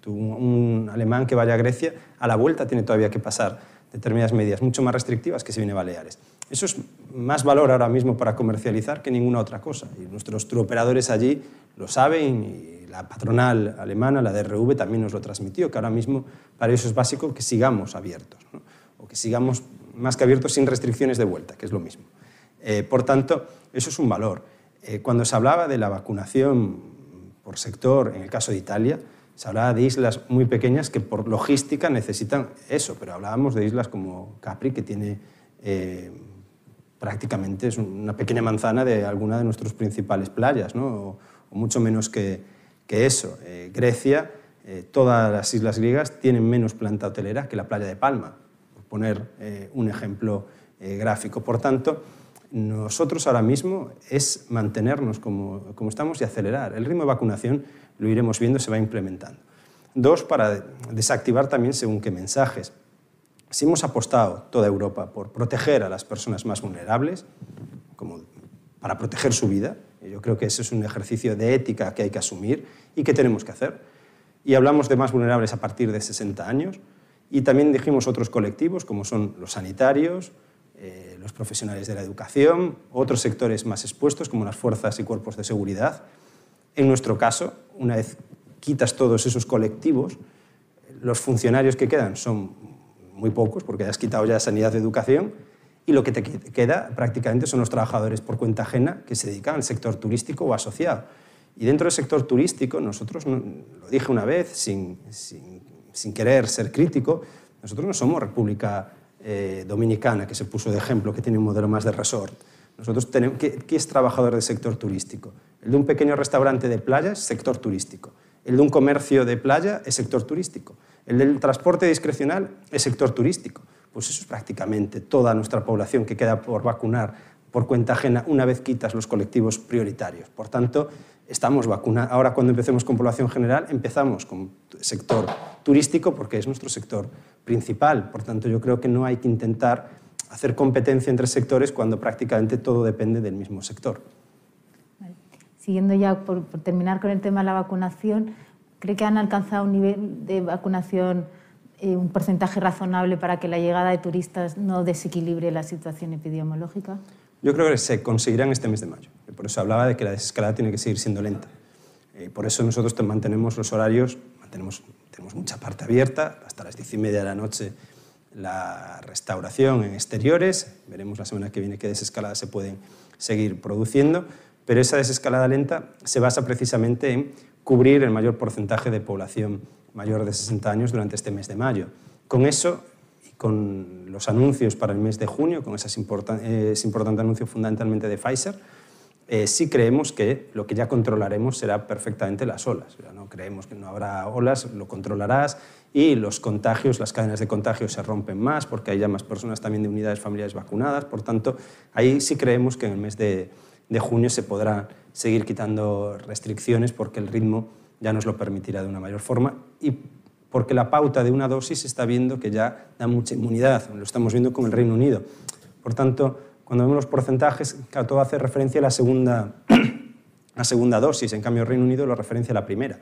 un, alemán que vaya a Grecia, a la vuelta tiene todavía que pasar determinadas medidas mucho más restrictivas que si viene Baleares. Eso es más valor ahora mismo para comercializar que ninguna otra cosa. Y nuestros turoperadores allí lo saben y la patronal alemana, la DRV, también nos lo transmitió, que ahora mismo para eso es básico que sigamos abiertos, o que sigamos más que abiertos sin restricciones de vuelta, que es lo mismo. Eh, por tanto, eso es un valor. Eh, cuando se hablaba de la vacunación por sector, en el caso de Italia, se hablaba de islas muy pequeñas que por logística necesitan eso, pero hablábamos de islas como Capri, que tiene eh, prácticamente es una pequeña manzana de alguna de nuestras principales playas, ¿no? o, mucho menos que, eso. Grecia, todas las islas griegas tienen menos planta hotelera que la playa de Palma, por poner un ejemplo gráfico. Por tanto, nosotros ahora mismo es mantenernos como, como estamos y acelerar. El ritmo de vacunación lo iremos viendo, se va implementando. Dos, para desactivar también según qué mensajes. Si hemos apostado toda Europa por proteger a las personas más vulnerables, como para proteger su vida, yo creo que ese es un ejercicio de ética que hay que asumir y que tenemos que hacer. Y hablamos de más vulnerables a partir de 60 años Y también dijimos otros colectivos, como son los sanitarios, eh, los profesionales de la educación, otros sectores más expuestos, como las fuerzas y cuerpos de seguridad. En nuestro caso, una vez quitas todos esos colectivos, los funcionarios que quedan son muy pocos, porque has quitado ya sanidad de educación, y lo que te queda prácticamente son los trabajadores por cuenta ajena que se dedican al sector turístico o asociado. Y dentro del sector turístico, nosotros, lo dije una vez, sin, sin querer ser crítico, nosotros no somos República eh, Dominicana, que se puso de ejemplo, que tiene un modelo más de resort. Nosotros tenemos, ¿qué, ¿qué, es trabajador del sector turístico? El de un pequeño restaurante de playa es sector turístico. El de un comercio de playa es sector turístico. El del transporte discrecional es sector turístico. Pues eso es prácticamente toda nuestra población que queda por vacunar por cuenta ajena una vez quitas los colectivos prioritarios. Por tanto, estamos vacunando. Ahora, cuando empecemos con población general, empezamos con sector turístico porque es nuestro sector principal. Por tanto, yo creo que no hay que intentar hacer competencia entre sectores cuando prácticamente todo depende del mismo sector. Vale. Siguiendo ya por, por terminar con el tema de la vacunación, ¿cree que han alcanzado un nivel de vacunación? Eh, un porcentaje razonable para que la llegada de turistas no desequilibre la situación epidemiológica? Yo creo que se conseguirá en este mes de mayo. Por eso hablaba de que la desescalada tiene que seguir siendo lenta. Eh, por eso nosotros mantenemos los horarios, mantenemos, tenemos mucha parte abierta, hasta las diez y media de la noche la restauración en exteriores, veremos la semana que viene qué desescalada se pueden seguir produciendo, pero esa desescalada lenta se basa precisamente en cubrir el mayor porcentaje de población mayor de 60 años durante este mes de mayo. Con eso y con los anuncios para el mes de junio, con ese importante anuncio fundamentalmente de Pfizer, eh, sí creemos que lo que ya controlaremos será perfectamente las olas. no creemos que no habrá olas, lo controlarás y los contagios, las cadenas de contagio se rompen más porque hay ya más personas también de unidades familiares vacunadas. Por tanto, ahí sí creemos que en el mes de, junio se podrán seguir quitando restricciones porque el ritmo ya nos lo permitirá de una mayor forma y porque la pauta de una dosis está viendo que ya da mucha inmunidad, lo estamos viendo con el Reino Unido. Por tanto, cuando vemos los porcentajes, todo hace referencia a la segunda, la segunda dosis, en cambio el Reino Unido lo referencia a la primera.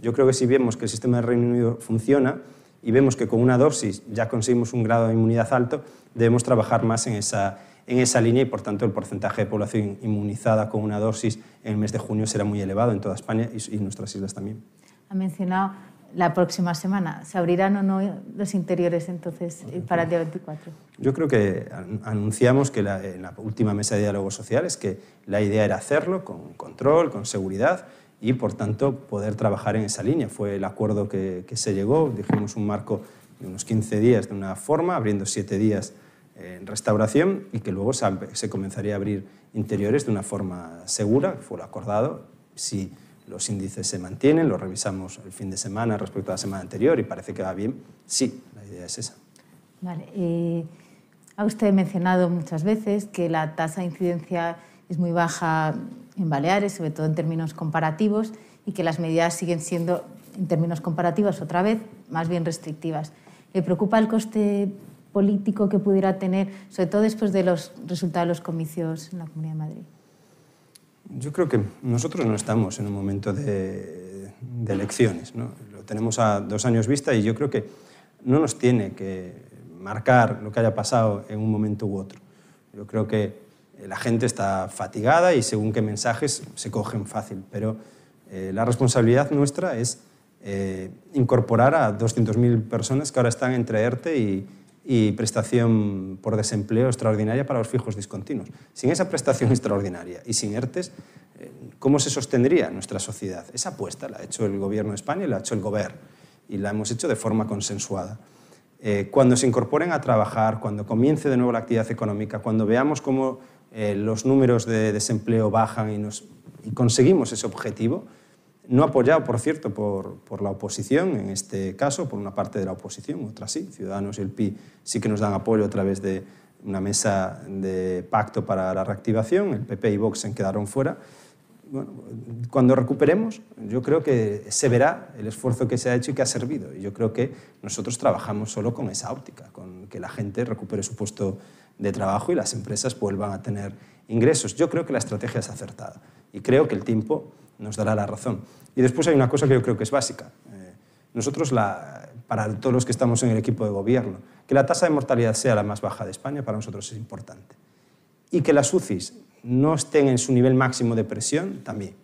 Yo creo que si vemos que el sistema del Reino Unido funciona y vemos que con una dosis ya conseguimos un grado de inmunidad alto, debemos trabajar más en esa, en esa línea y por tanto el porcentaje de población inmunizada con una dosis en el mes de junio será muy elevado en toda España y, y nuestras islas también. Ha mencionado la próxima semana. ¿Se abrirán o no los interiores entonces para el día 24? Yo creo que anunciamos que la, en la última mesa de diálogo social es que la idea era hacerlo con control, con seguridad y por tanto poder trabajar en esa línea. Fue el acuerdo que, que se llegó, dijimos un marco de unos 15 días de una forma, abriendo 7 días en restauración y que luego se comenzaría a abrir interiores de una forma segura, fue lo acordado. Si los índices se mantienen, los revisamos el fin de semana respecto a la semana anterior y parece que va bien, sí, la idea es esa. Eh, ha usted mencionado muchas veces que la tasa de incidencia es muy baja en Baleares, sobre todo en términos comparativos, y que las medidas siguen siendo, en términos comparativos, otra vez, más bien restrictivas. ¿Le preocupa el coste político que pudiera tener, sobre todo después de los resultados de los comicios en la Comunidad de Madrid? Yo creo que nosotros no estamos en un momento de, de elecciones. ¿no? Lo tenemos a dos años vista y yo creo que no nos tiene que marcar lo que haya pasado en un momento u otro. Yo creo que la gente está fatigada y según qué mensajes se cogen fácil, pero eh, la responsabilidad nuestra es eh, incorporar a 200.000 personas que ahora están entre ERTE y, y prestación por desempleo extraordinaria para los fijos discontinuos. Sin esa prestación extraordinaria y sin ERTES, eh, ¿cómo se sostendría nuestra sociedad? Esa apuesta la ha hecho el Gobierno de España y la ha hecho el Gobierno y la hemos hecho de forma consensuada. Eh, cuando se incorporen a trabajar, cuando comience de nuevo la actividad económica, cuando veamos cómo eh, los números de desempleo bajan y conseguimos ese objetivo, no apoyado, por cierto, por, por, la oposición, en este caso, por una parte de la oposición, otra sí. Ciudadanos y el PI sí que nos dan apoyo a través de una mesa de pacto para la reactivación, el PP y Vox se quedaron fuera. Cuando recuperemos, yo creo que se verá el esfuerzo que se ha hecho y que ha servido. Y yo creo que nosotros trabajamos solo con esa óptica, con que la gente recupere su puesto de trabajo y las empresas vuelvan a tener ingresos. Yo creo que la estrategia es acertada y creo que el tiempo nos dará la razón. Y después hay una cosa que yo creo que es básica. Eh, nosotros para todos los que estamos en el equipo de gobierno. Que la tasa de mortalidad sea la más baja de España para nosotros es importante. Y que las UCIs no estén en su nivel máximo de presión también.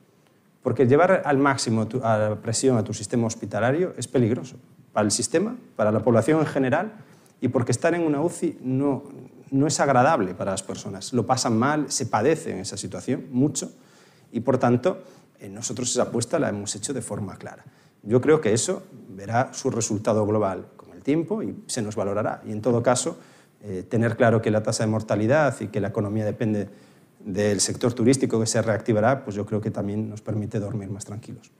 Porque llevar al máximo a la presión a tu sistema hospitalario es peligroso para el sistema, para la población en general y porque estar en una UCI no, no es agradable para las personas. Lo pasan mal, se padece en esa situación mucho y por tanto nosotros esa apuesta la hemos hecho de forma clara. Yo creo que eso verá su resultado global con el tiempo y se nos valorará. Y en todo caso, eh, tener claro que la tasa de mortalidad y que la economía depende del sector turístico que se reactivará, pues yo creo que también nos permite dormir más tranquilos.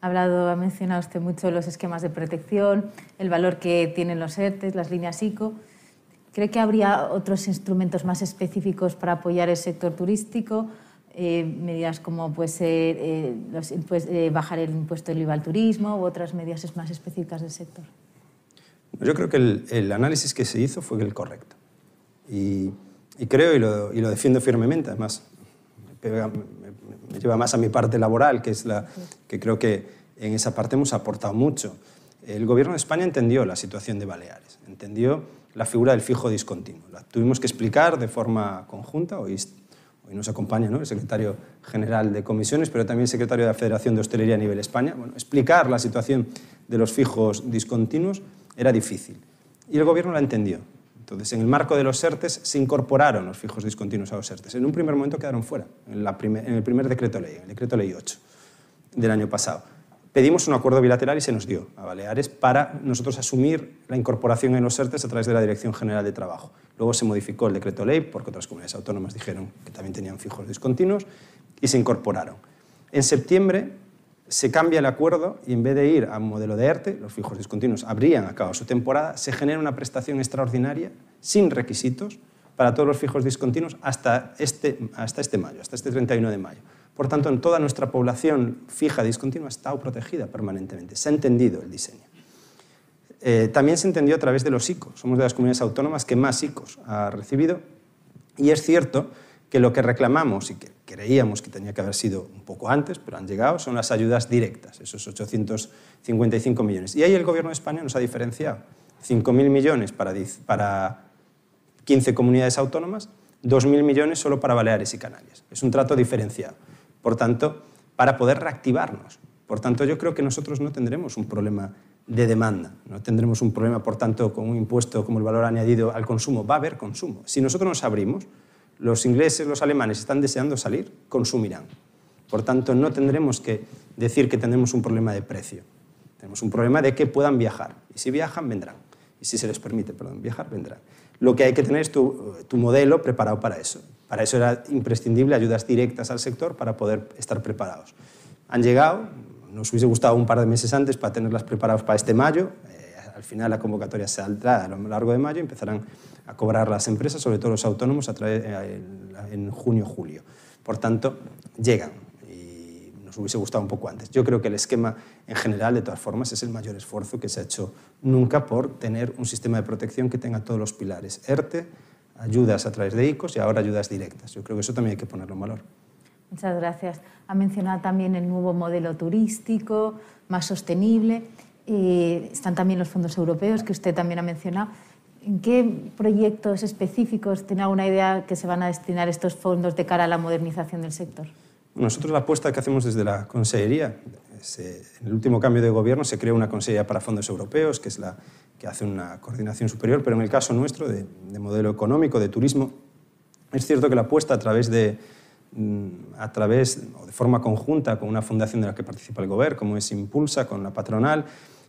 Ha hablado, ha mencionado usted mucho los esquemas de protección, el valor que tienen los ERTES, las líneas ICO. ¿Cree que habría otros instrumentos más específicos para apoyar el sector turístico? Eh, medidas como pues, eh, eh, bajar el impuesto del IVA al turismo u otras medidas más específicas del sector? Yo creo que el, análisis que se hizo fue el correcto. Y, creo, y lo, y lo, defiendo firmemente, además me, lleva más a mi parte laboral, que es la que creo que en esa parte hemos aportado mucho. El Gobierno de España entendió la situación de Baleares, entendió la figura del fijo discontinuo. La tuvimos que explicar de forma conjunta, hoy Hoy nos acompaña ¿no? el secretario general de comisiones, pero también el secretario de la Federación de Hostelería a nivel España. Bueno, explicar la situación de los fijos discontinuos era difícil. Y el gobierno la entendió. Entonces, en el marco de los SERTES se incorporaron los fijos discontinuos a los SERTES. En un primer momento quedaron fuera, en, en el primer decreto ley, el decreto ley 8 del año pasado. Pedimos un acuerdo bilateral y se nos dio a Baleares para nosotros asumir la incorporación en los SERTES a través de la Dirección General de Trabajo. Luego se modificó el decreto ley porque otras comunidades autónomas dijeron que también tenían fijos discontinuos y se incorporaron. En septiembre se cambia el acuerdo y en vez de ir a un modelo de ERTE, los fijos discontinuos habrían acabado su temporada, se genera una prestación extraordinaria sin requisitos para todos los fijos discontinuos hasta este, hasta este mayo, hasta este 31 de mayo. Por tanto, en toda nuestra población fija discontinua ha estado protegida permanentemente. Se ha entendido el diseño. Eh, también se entendió a través de los ICOs. Somos de las comunidades autónomas que más ICOs ha recibido. Y es cierto que lo que reclamamos y que creíamos que tenía que haber sido un poco antes, pero han llegado, son las ayudas directas, esos 855 millones. Y ahí el Gobierno de España nos ha diferenciado. 5.000 millones para, para 15 comunidades autónomas, 2.000 millones solo para Baleares y Canarias. Es un trato diferenciado. Por tanto, para poder reactivarnos. Por tanto, yo creo que nosotros no tendremos un problema de demanda. No tendremos un problema, por tanto, con un impuesto como el valor añadido al consumo. Va a haber consumo. Si nosotros nos abrimos, los ingleses, los alemanes están deseando salir, consumirán. Por tanto, no tendremos que decir que tenemos un problema de precio. Tenemos un problema de que puedan viajar. Y si viajan, vendrán. Y si se les permite, perdón, viajar, vendrán. Lo que hay que tener es tu, tu modelo preparado para eso. Para eso era imprescindible ayudas directas al sector para poder estar preparados. Han llegado, nos hubiese gustado un par de meses antes para tenerlas preparadas para este mayo. Eh, al final la convocatoria se saldrá a lo largo de mayo y empezarán a cobrar las empresas, sobre todo los autónomos, a eh, en junio-julio. Por tanto, llegan y nos hubiese gustado un poco antes. Yo creo que el esquema en general, de todas formas, es el mayor esfuerzo que se ha hecho nunca por tener un sistema de protección que tenga todos los pilares. ERTE, ayudas a través de ICOs y ahora ayudas directas. Yo creo que eso también hay que ponerlo en valor. Muchas gracias. Ha mencionado también el nuevo modelo turístico, más sostenible. Eh, están también los fondos europeos, que usted también ha mencionado. ¿En qué proyectos específicos tiene alguna idea que se van a destinar estos fondos de cara a la modernización del sector? Nosotros la apuesta que hacemos desde la Consellería, en el último cambio de gobierno se creó una Consellería para Fondos Europeos, que es la que hace una coordinación superior, pero en el caso nuestro, de, de modelo económico, de turismo, es cierto que la apuesta a través de, Mm, a través o de forma conjunta con una fundación de la que participa el gobierno, como es Impulsa, con la patronal,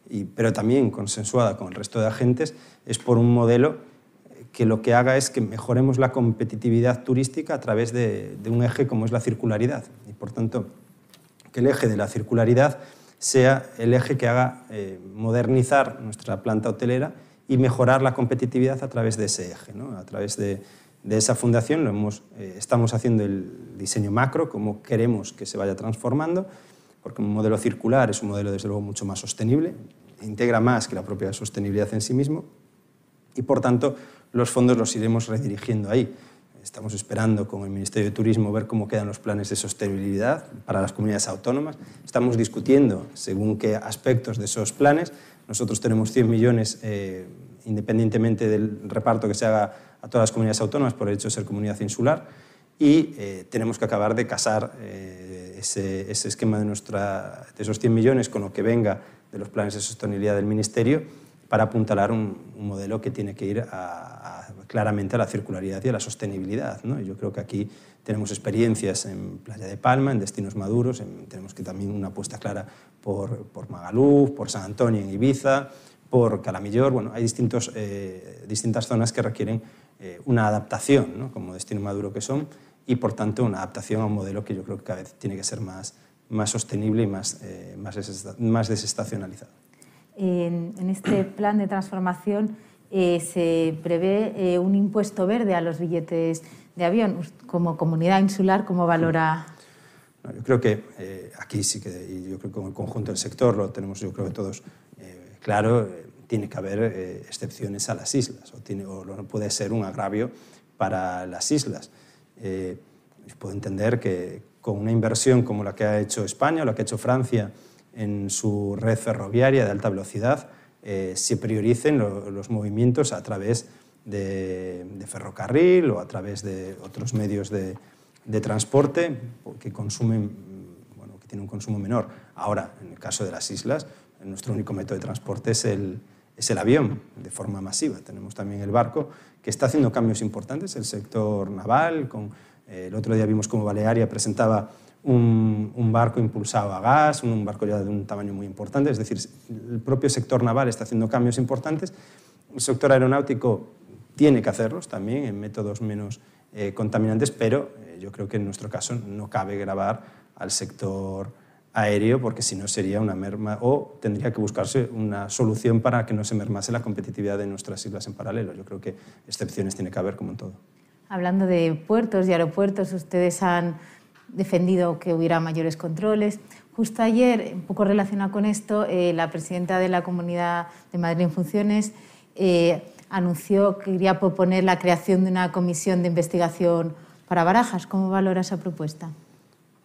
y, pero también consensuada con el resto de agentes, es por un modelo que lo que haga es que mejoremos la competitividad turística a través de, un eje como es la circularidad. Y por tanto, que el eje de la circularidad sea el eje que haga eh, modernizar nuestra planta hotelera y mejorar la competitividad a través de ese eje, a través de, esa fundación lo hemos, eh, estamos haciendo el diseño macro, cómo queremos que se vaya transformando, porque un modelo circular es un modelo desde luego mucho más sostenible, integra más que la propia sostenibilidad en sí mismo y por tanto los fondos los iremos redirigiendo ahí. Estamos esperando con el Ministerio de Turismo ver cómo quedan los planes de sostenibilidad para las comunidades autónomas. Estamos discutiendo según qué aspectos de esos planes. Nosotros tenemos 100 millones, eh, independientemente del reparto que se haga a todas las comunidades autónomas por el hecho de ser comunidad insular, y eh, tenemos que acabar de casar eh, ese, esquema de, nuestra, de esos 100 millones con lo que venga de los planes de sostenibilidad del Ministerio para apuntalar un, modelo que tiene que ir a, claramente a la circularidad y a la sostenibilidad. ¿no? Yo creo que aquí tenemos experiencias en Playa de Palma, en destinos maduros, en, tenemos que también una apuesta clara por, por Magaluf, por San Antonio en Ibiza, por Calamillor. Bueno, hay distintos, eh, distintas zonas que requieren eh, una adaptación, ¿no? como destino maduro que son, y por tanto una adaptación a un modelo que yo creo que cada vez tiene que ser más, más sostenible y más, eh, más, desestacionalizado. En, este plan de transformación eh, se prevé eh, un impuesto verde a los billetes de avión. Como comunidad insular, ¿cómo valora? No, yo creo que eh, aquí sí que, y yo creo que con el conjunto del sector lo tenemos, yo creo que todos eh, claro, eh, tiene que haber eh, excepciones a las islas, o, tiene, o no puede ser un agravio para las islas. Eh, puedo entender que con una inversión como la que ha hecho España o la que ha hecho Francia en su red ferroviaria de alta velocidad, eh, se prioricen lo, los movimientos a través de, de, ferrocarril o a través de otros medios de, de transporte que consumen, bueno, que tienen un consumo menor. Ahora, en el caso de las islas, nuestro único método de transporte es el, es el avión, de forma masiva. Tenemos también el barco, que está haciendo cambios importantes, el sector naval. Con, eh, el otro día vimos cómo Balearia presentaba un, un, barco impulsado a gas, un barco ya de un tamaño muy importante, es decir, el propio sector naval está haciendo cambios importantes, el sector aeronáutico tiene que hacerlos también en métodos menos eh, contaminantes, pero eh, yo creo que en nuestro caso no cabe grabar al sector aéreo porque si no sería una merma o tendría que buscarse una solución para que no se mermase la competitividad de nuestras islas en paralelo. Yo creo que excepciones tiene que haber como en todo. Hablando de puertos y aeropuertos, ustedes han defendido que hubiera mayores controles. Justo ayer, un poco relacionado con esto, eh, la presidenta de la Comunidad de Madrid en Funciones eh, anunció que quería proponer la creación de una comisión de investigación para Barajas. ¿Cómo valora esa propuesta?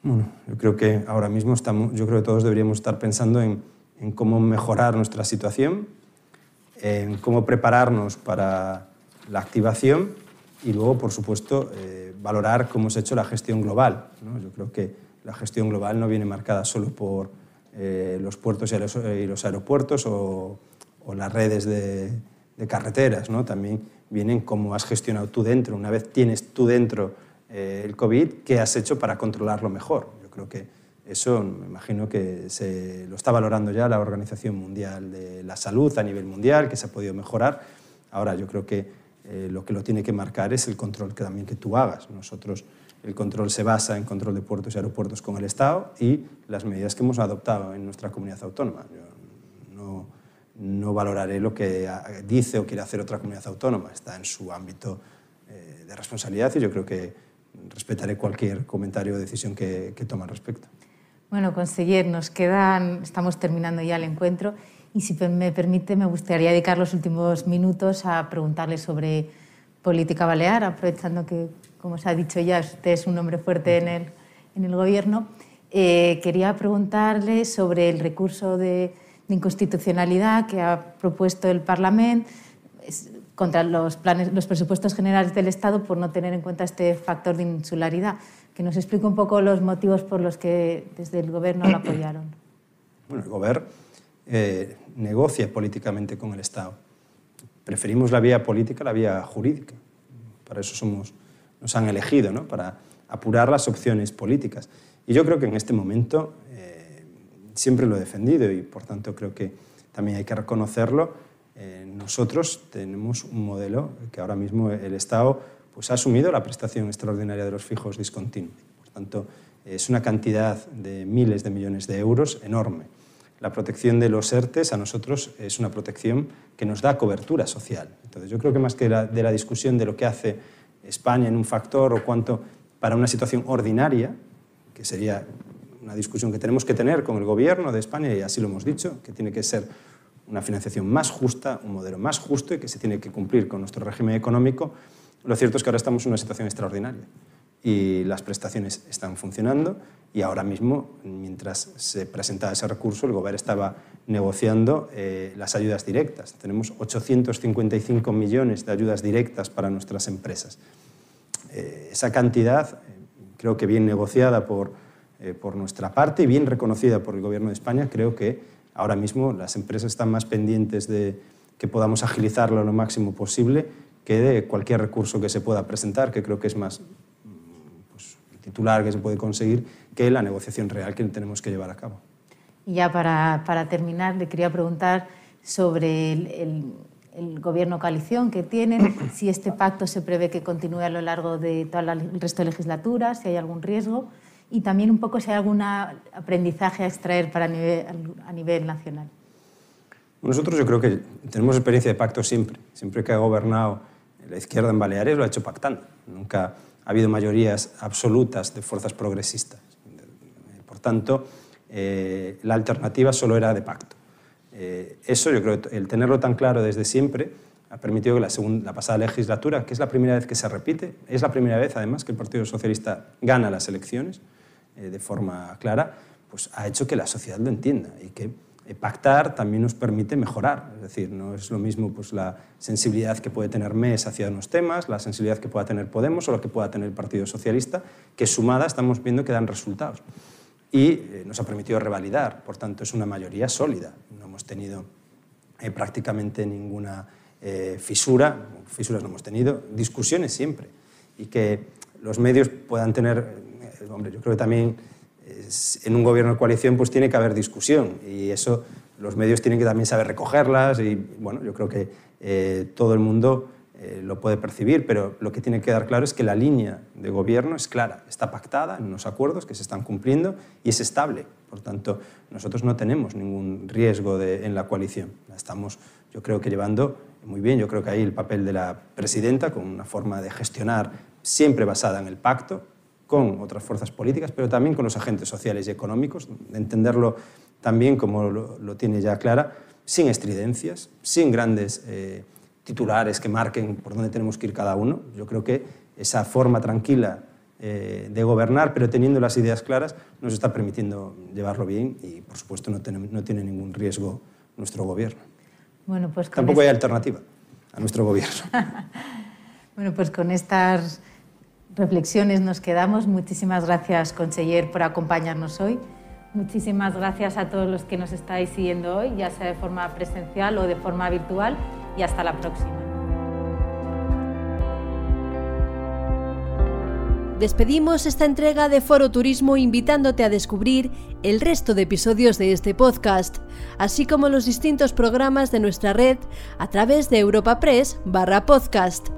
Bueno, yo creo que ahora mismo estamos, yo creo que todos deberíamos estar pensando en, en cómo mejorar nuestra situación, en cómo prepararnos para la activación y luego, por supuesto, eh, valorar cómo se ha hecho la gestión global. ¿no? Yo creo que la gestión global no viene marcada solo por eh, los puertos y los, y los aeropuertos o, o, las redes de, de carreteras, ¿no? también vienen cómo has gestionado tú dentro. Una vez tienes tú dentro eh, el COVID, ¿qué has hecho para controlarlo mejor? Yo creo que eso me imagino que se lo está valorando ya la Organización Mundial de la Salud a nivel mundial, que se ha podido mejorar. Ahora yo creo que eh, lo que lo tiene que marcar es el control que también que tú hagas. Nosotros el control se basa en control de puertos y aeropuertos con el Estado y las medidas que hemos adoptado en nuestra comunidad autónoma. Yo no, no valoraré lo que dice o quiere hacer otra comunidad autónoma. Está en su ámbito eh, de responsabilidad y yo creo que respetaré cualquier comentario o decisión que, que al respecto. Bueno, conseller, nos quedan, estamos terminando ya el encuentro y si me permite me gustaría dedicar los últimos minutos a preguntarle sobre política balear, aprovechando que, como se ha dicho ya, usted es un hombre fuerte en el, en el gobierno. Eh, quería preguntarle sobre el recurso de, de inconstitucionalidad que ha propuesto el Parlamento contra los, planes, los presupuestos generales del Estado por no tener en cuenta este factor de insularidad. Que nos explique un poco los motivos por los que desde el Gobierno lo apoyaron. Bueno, el Gobierno eh, negocia políticamente con el Estado. Preferimos la vía política a la vía jurídica. Para eso somos, nos han elegido, ¿no? para apurar las opciones políticas. Y yo creo que en este momento eh, siempre lo he defendido y por tanto creo que también hay que reconocerlo eh, nosotros tenemos un modelo que ahora mismo el Estado pues, ha asumido la prestación extraordinaria de los fijos discontinuos. Por tanto, es una cantidad de miles de millones de euros enorme. La protección de los ERTES a nosotros es una protección que nos da cobertura social. Entonces, yo creo que más que de la discusión de lo que hace España en un factor o cuánto para una situación ordinaria, que sería una discusión que tenemos que tener con el gobierno de España, y así lo hemos dicho, que tiene que ser una financiación más justa, un modelo más justo y que se tiene que cumplir con nuestro régimen económico. Lo cierto es que ahora estamos en una situación extraordinaria y las prestaciones están funcionando y ahora mismo, mientras se presentaba ese recurso, el Gobierno estaba negociando eh, las ayudas directas. Tenemos 855 millones de ayudas directas para nuestras empresas. Eh, esa cantidad, eh, creo que bien negociada por, por nuestra parte y bien reconocida por el Gobierno de España, creo que ahora mismo las empresas están más pendientes de que podamos agilizarlo lo máximo posible que de cualquier recurso que se pueda presentar, que creo que es más titular que se puede conseguir que la negociación real que tenemos que llevar a cabo. Y ya para, para terminar, le quería preguntar sobre el, el, el, gobierno coalición que tienen, si este pacto se prevé que continúe a lo largo de todo el resto de legislaturas, si hay algún riesgo, y también un poco si hay algún aprendizaje a extraer para nivel, a nivel nacional. Nosotros yo creo que tenemos experiencia de pacto siempre. Siempre que ha gobernado la izquierda en Baleares lo ha hecho pactando. Nunca ha habido mayorías absolutas de fuerzas progresistas. Por tanto, eh, la alternativa solo era de pacto. Eh, eso yo creo el tenerlo tan claro desde siempre ha permitido que la, segunda, la pasada legislatura, que es la primera vez que se repite, es la primera vez además que el Partido Socialista gana las elecciones eh, de forma clara, pues ha hecho que la sociedad lo entienda y que pactar también nos permite mejorar. Es decir, no es lo mismo pues, la sensibilidad que puede tener MES hacia unos temas, la sensibilidad que pueda tener Podemos o la que pueda tener el Partido Socialista, que sumada estamos viendo que dan resultados. Y eh, nos ha permitido revalidar, por tanto es una mayoría sólida. No hemos tenido eh, prácticamente ninguna fisura, fisuras no hemos tenido, discusiones siempre. Y que los medios puedan tener, hombre, yo creo que también en un gobierno de coalición pues tiene que haber discusión y eso los medios tienen que también saber recogerlas y bueno, yo creo que eh, todo el mundo eh, lo puede percibir, pero lo que tiene que dar claro es que la línea de gobierno es clara, está pactada en unos acuerdos que se están cumpliendo y es estable. Por tanto, nosotros no tenemos ningún riesgo de, en la coalición. La estamos, yo creo que llevando muy bien. Yo creo que ahí el papel de la presidenta, con una forma de gestionar siempre basada en el pacto, con otras fuerzas políticas, pero también con los agentes sociales y económicos, entenderlo también como lo, tiene ya Clara, sin estridencias, sin grandes eh, titulares que marquen por dónde tenemos que ir cada uno. Yo creo que esa forma tranquila eh, de gobernar, pero teniendo las ideas claras, nos está permitiendo llevarlo bien y, por supuesto, no tiene, no tiene ningún riesgo nuestro gobierno. Bueno, pues Tampoco hay alternativa a nuestro gobierno. bueno, pues con estas reflexiones nos quedamos. Muchísimas gracias, conseller, por acompañarnos hoy. Muchísimas gracias a todos los que nos estáis siguiendo hoy, ya sea de forma presencial o de forma virtual, y hasta la próxima. Despedimos esta entrega de Foro Turismo invitándote a descubrir el resto de episodios de este podcast, así como los distintos programas de nuestra red a través de Europa Press barra podcast.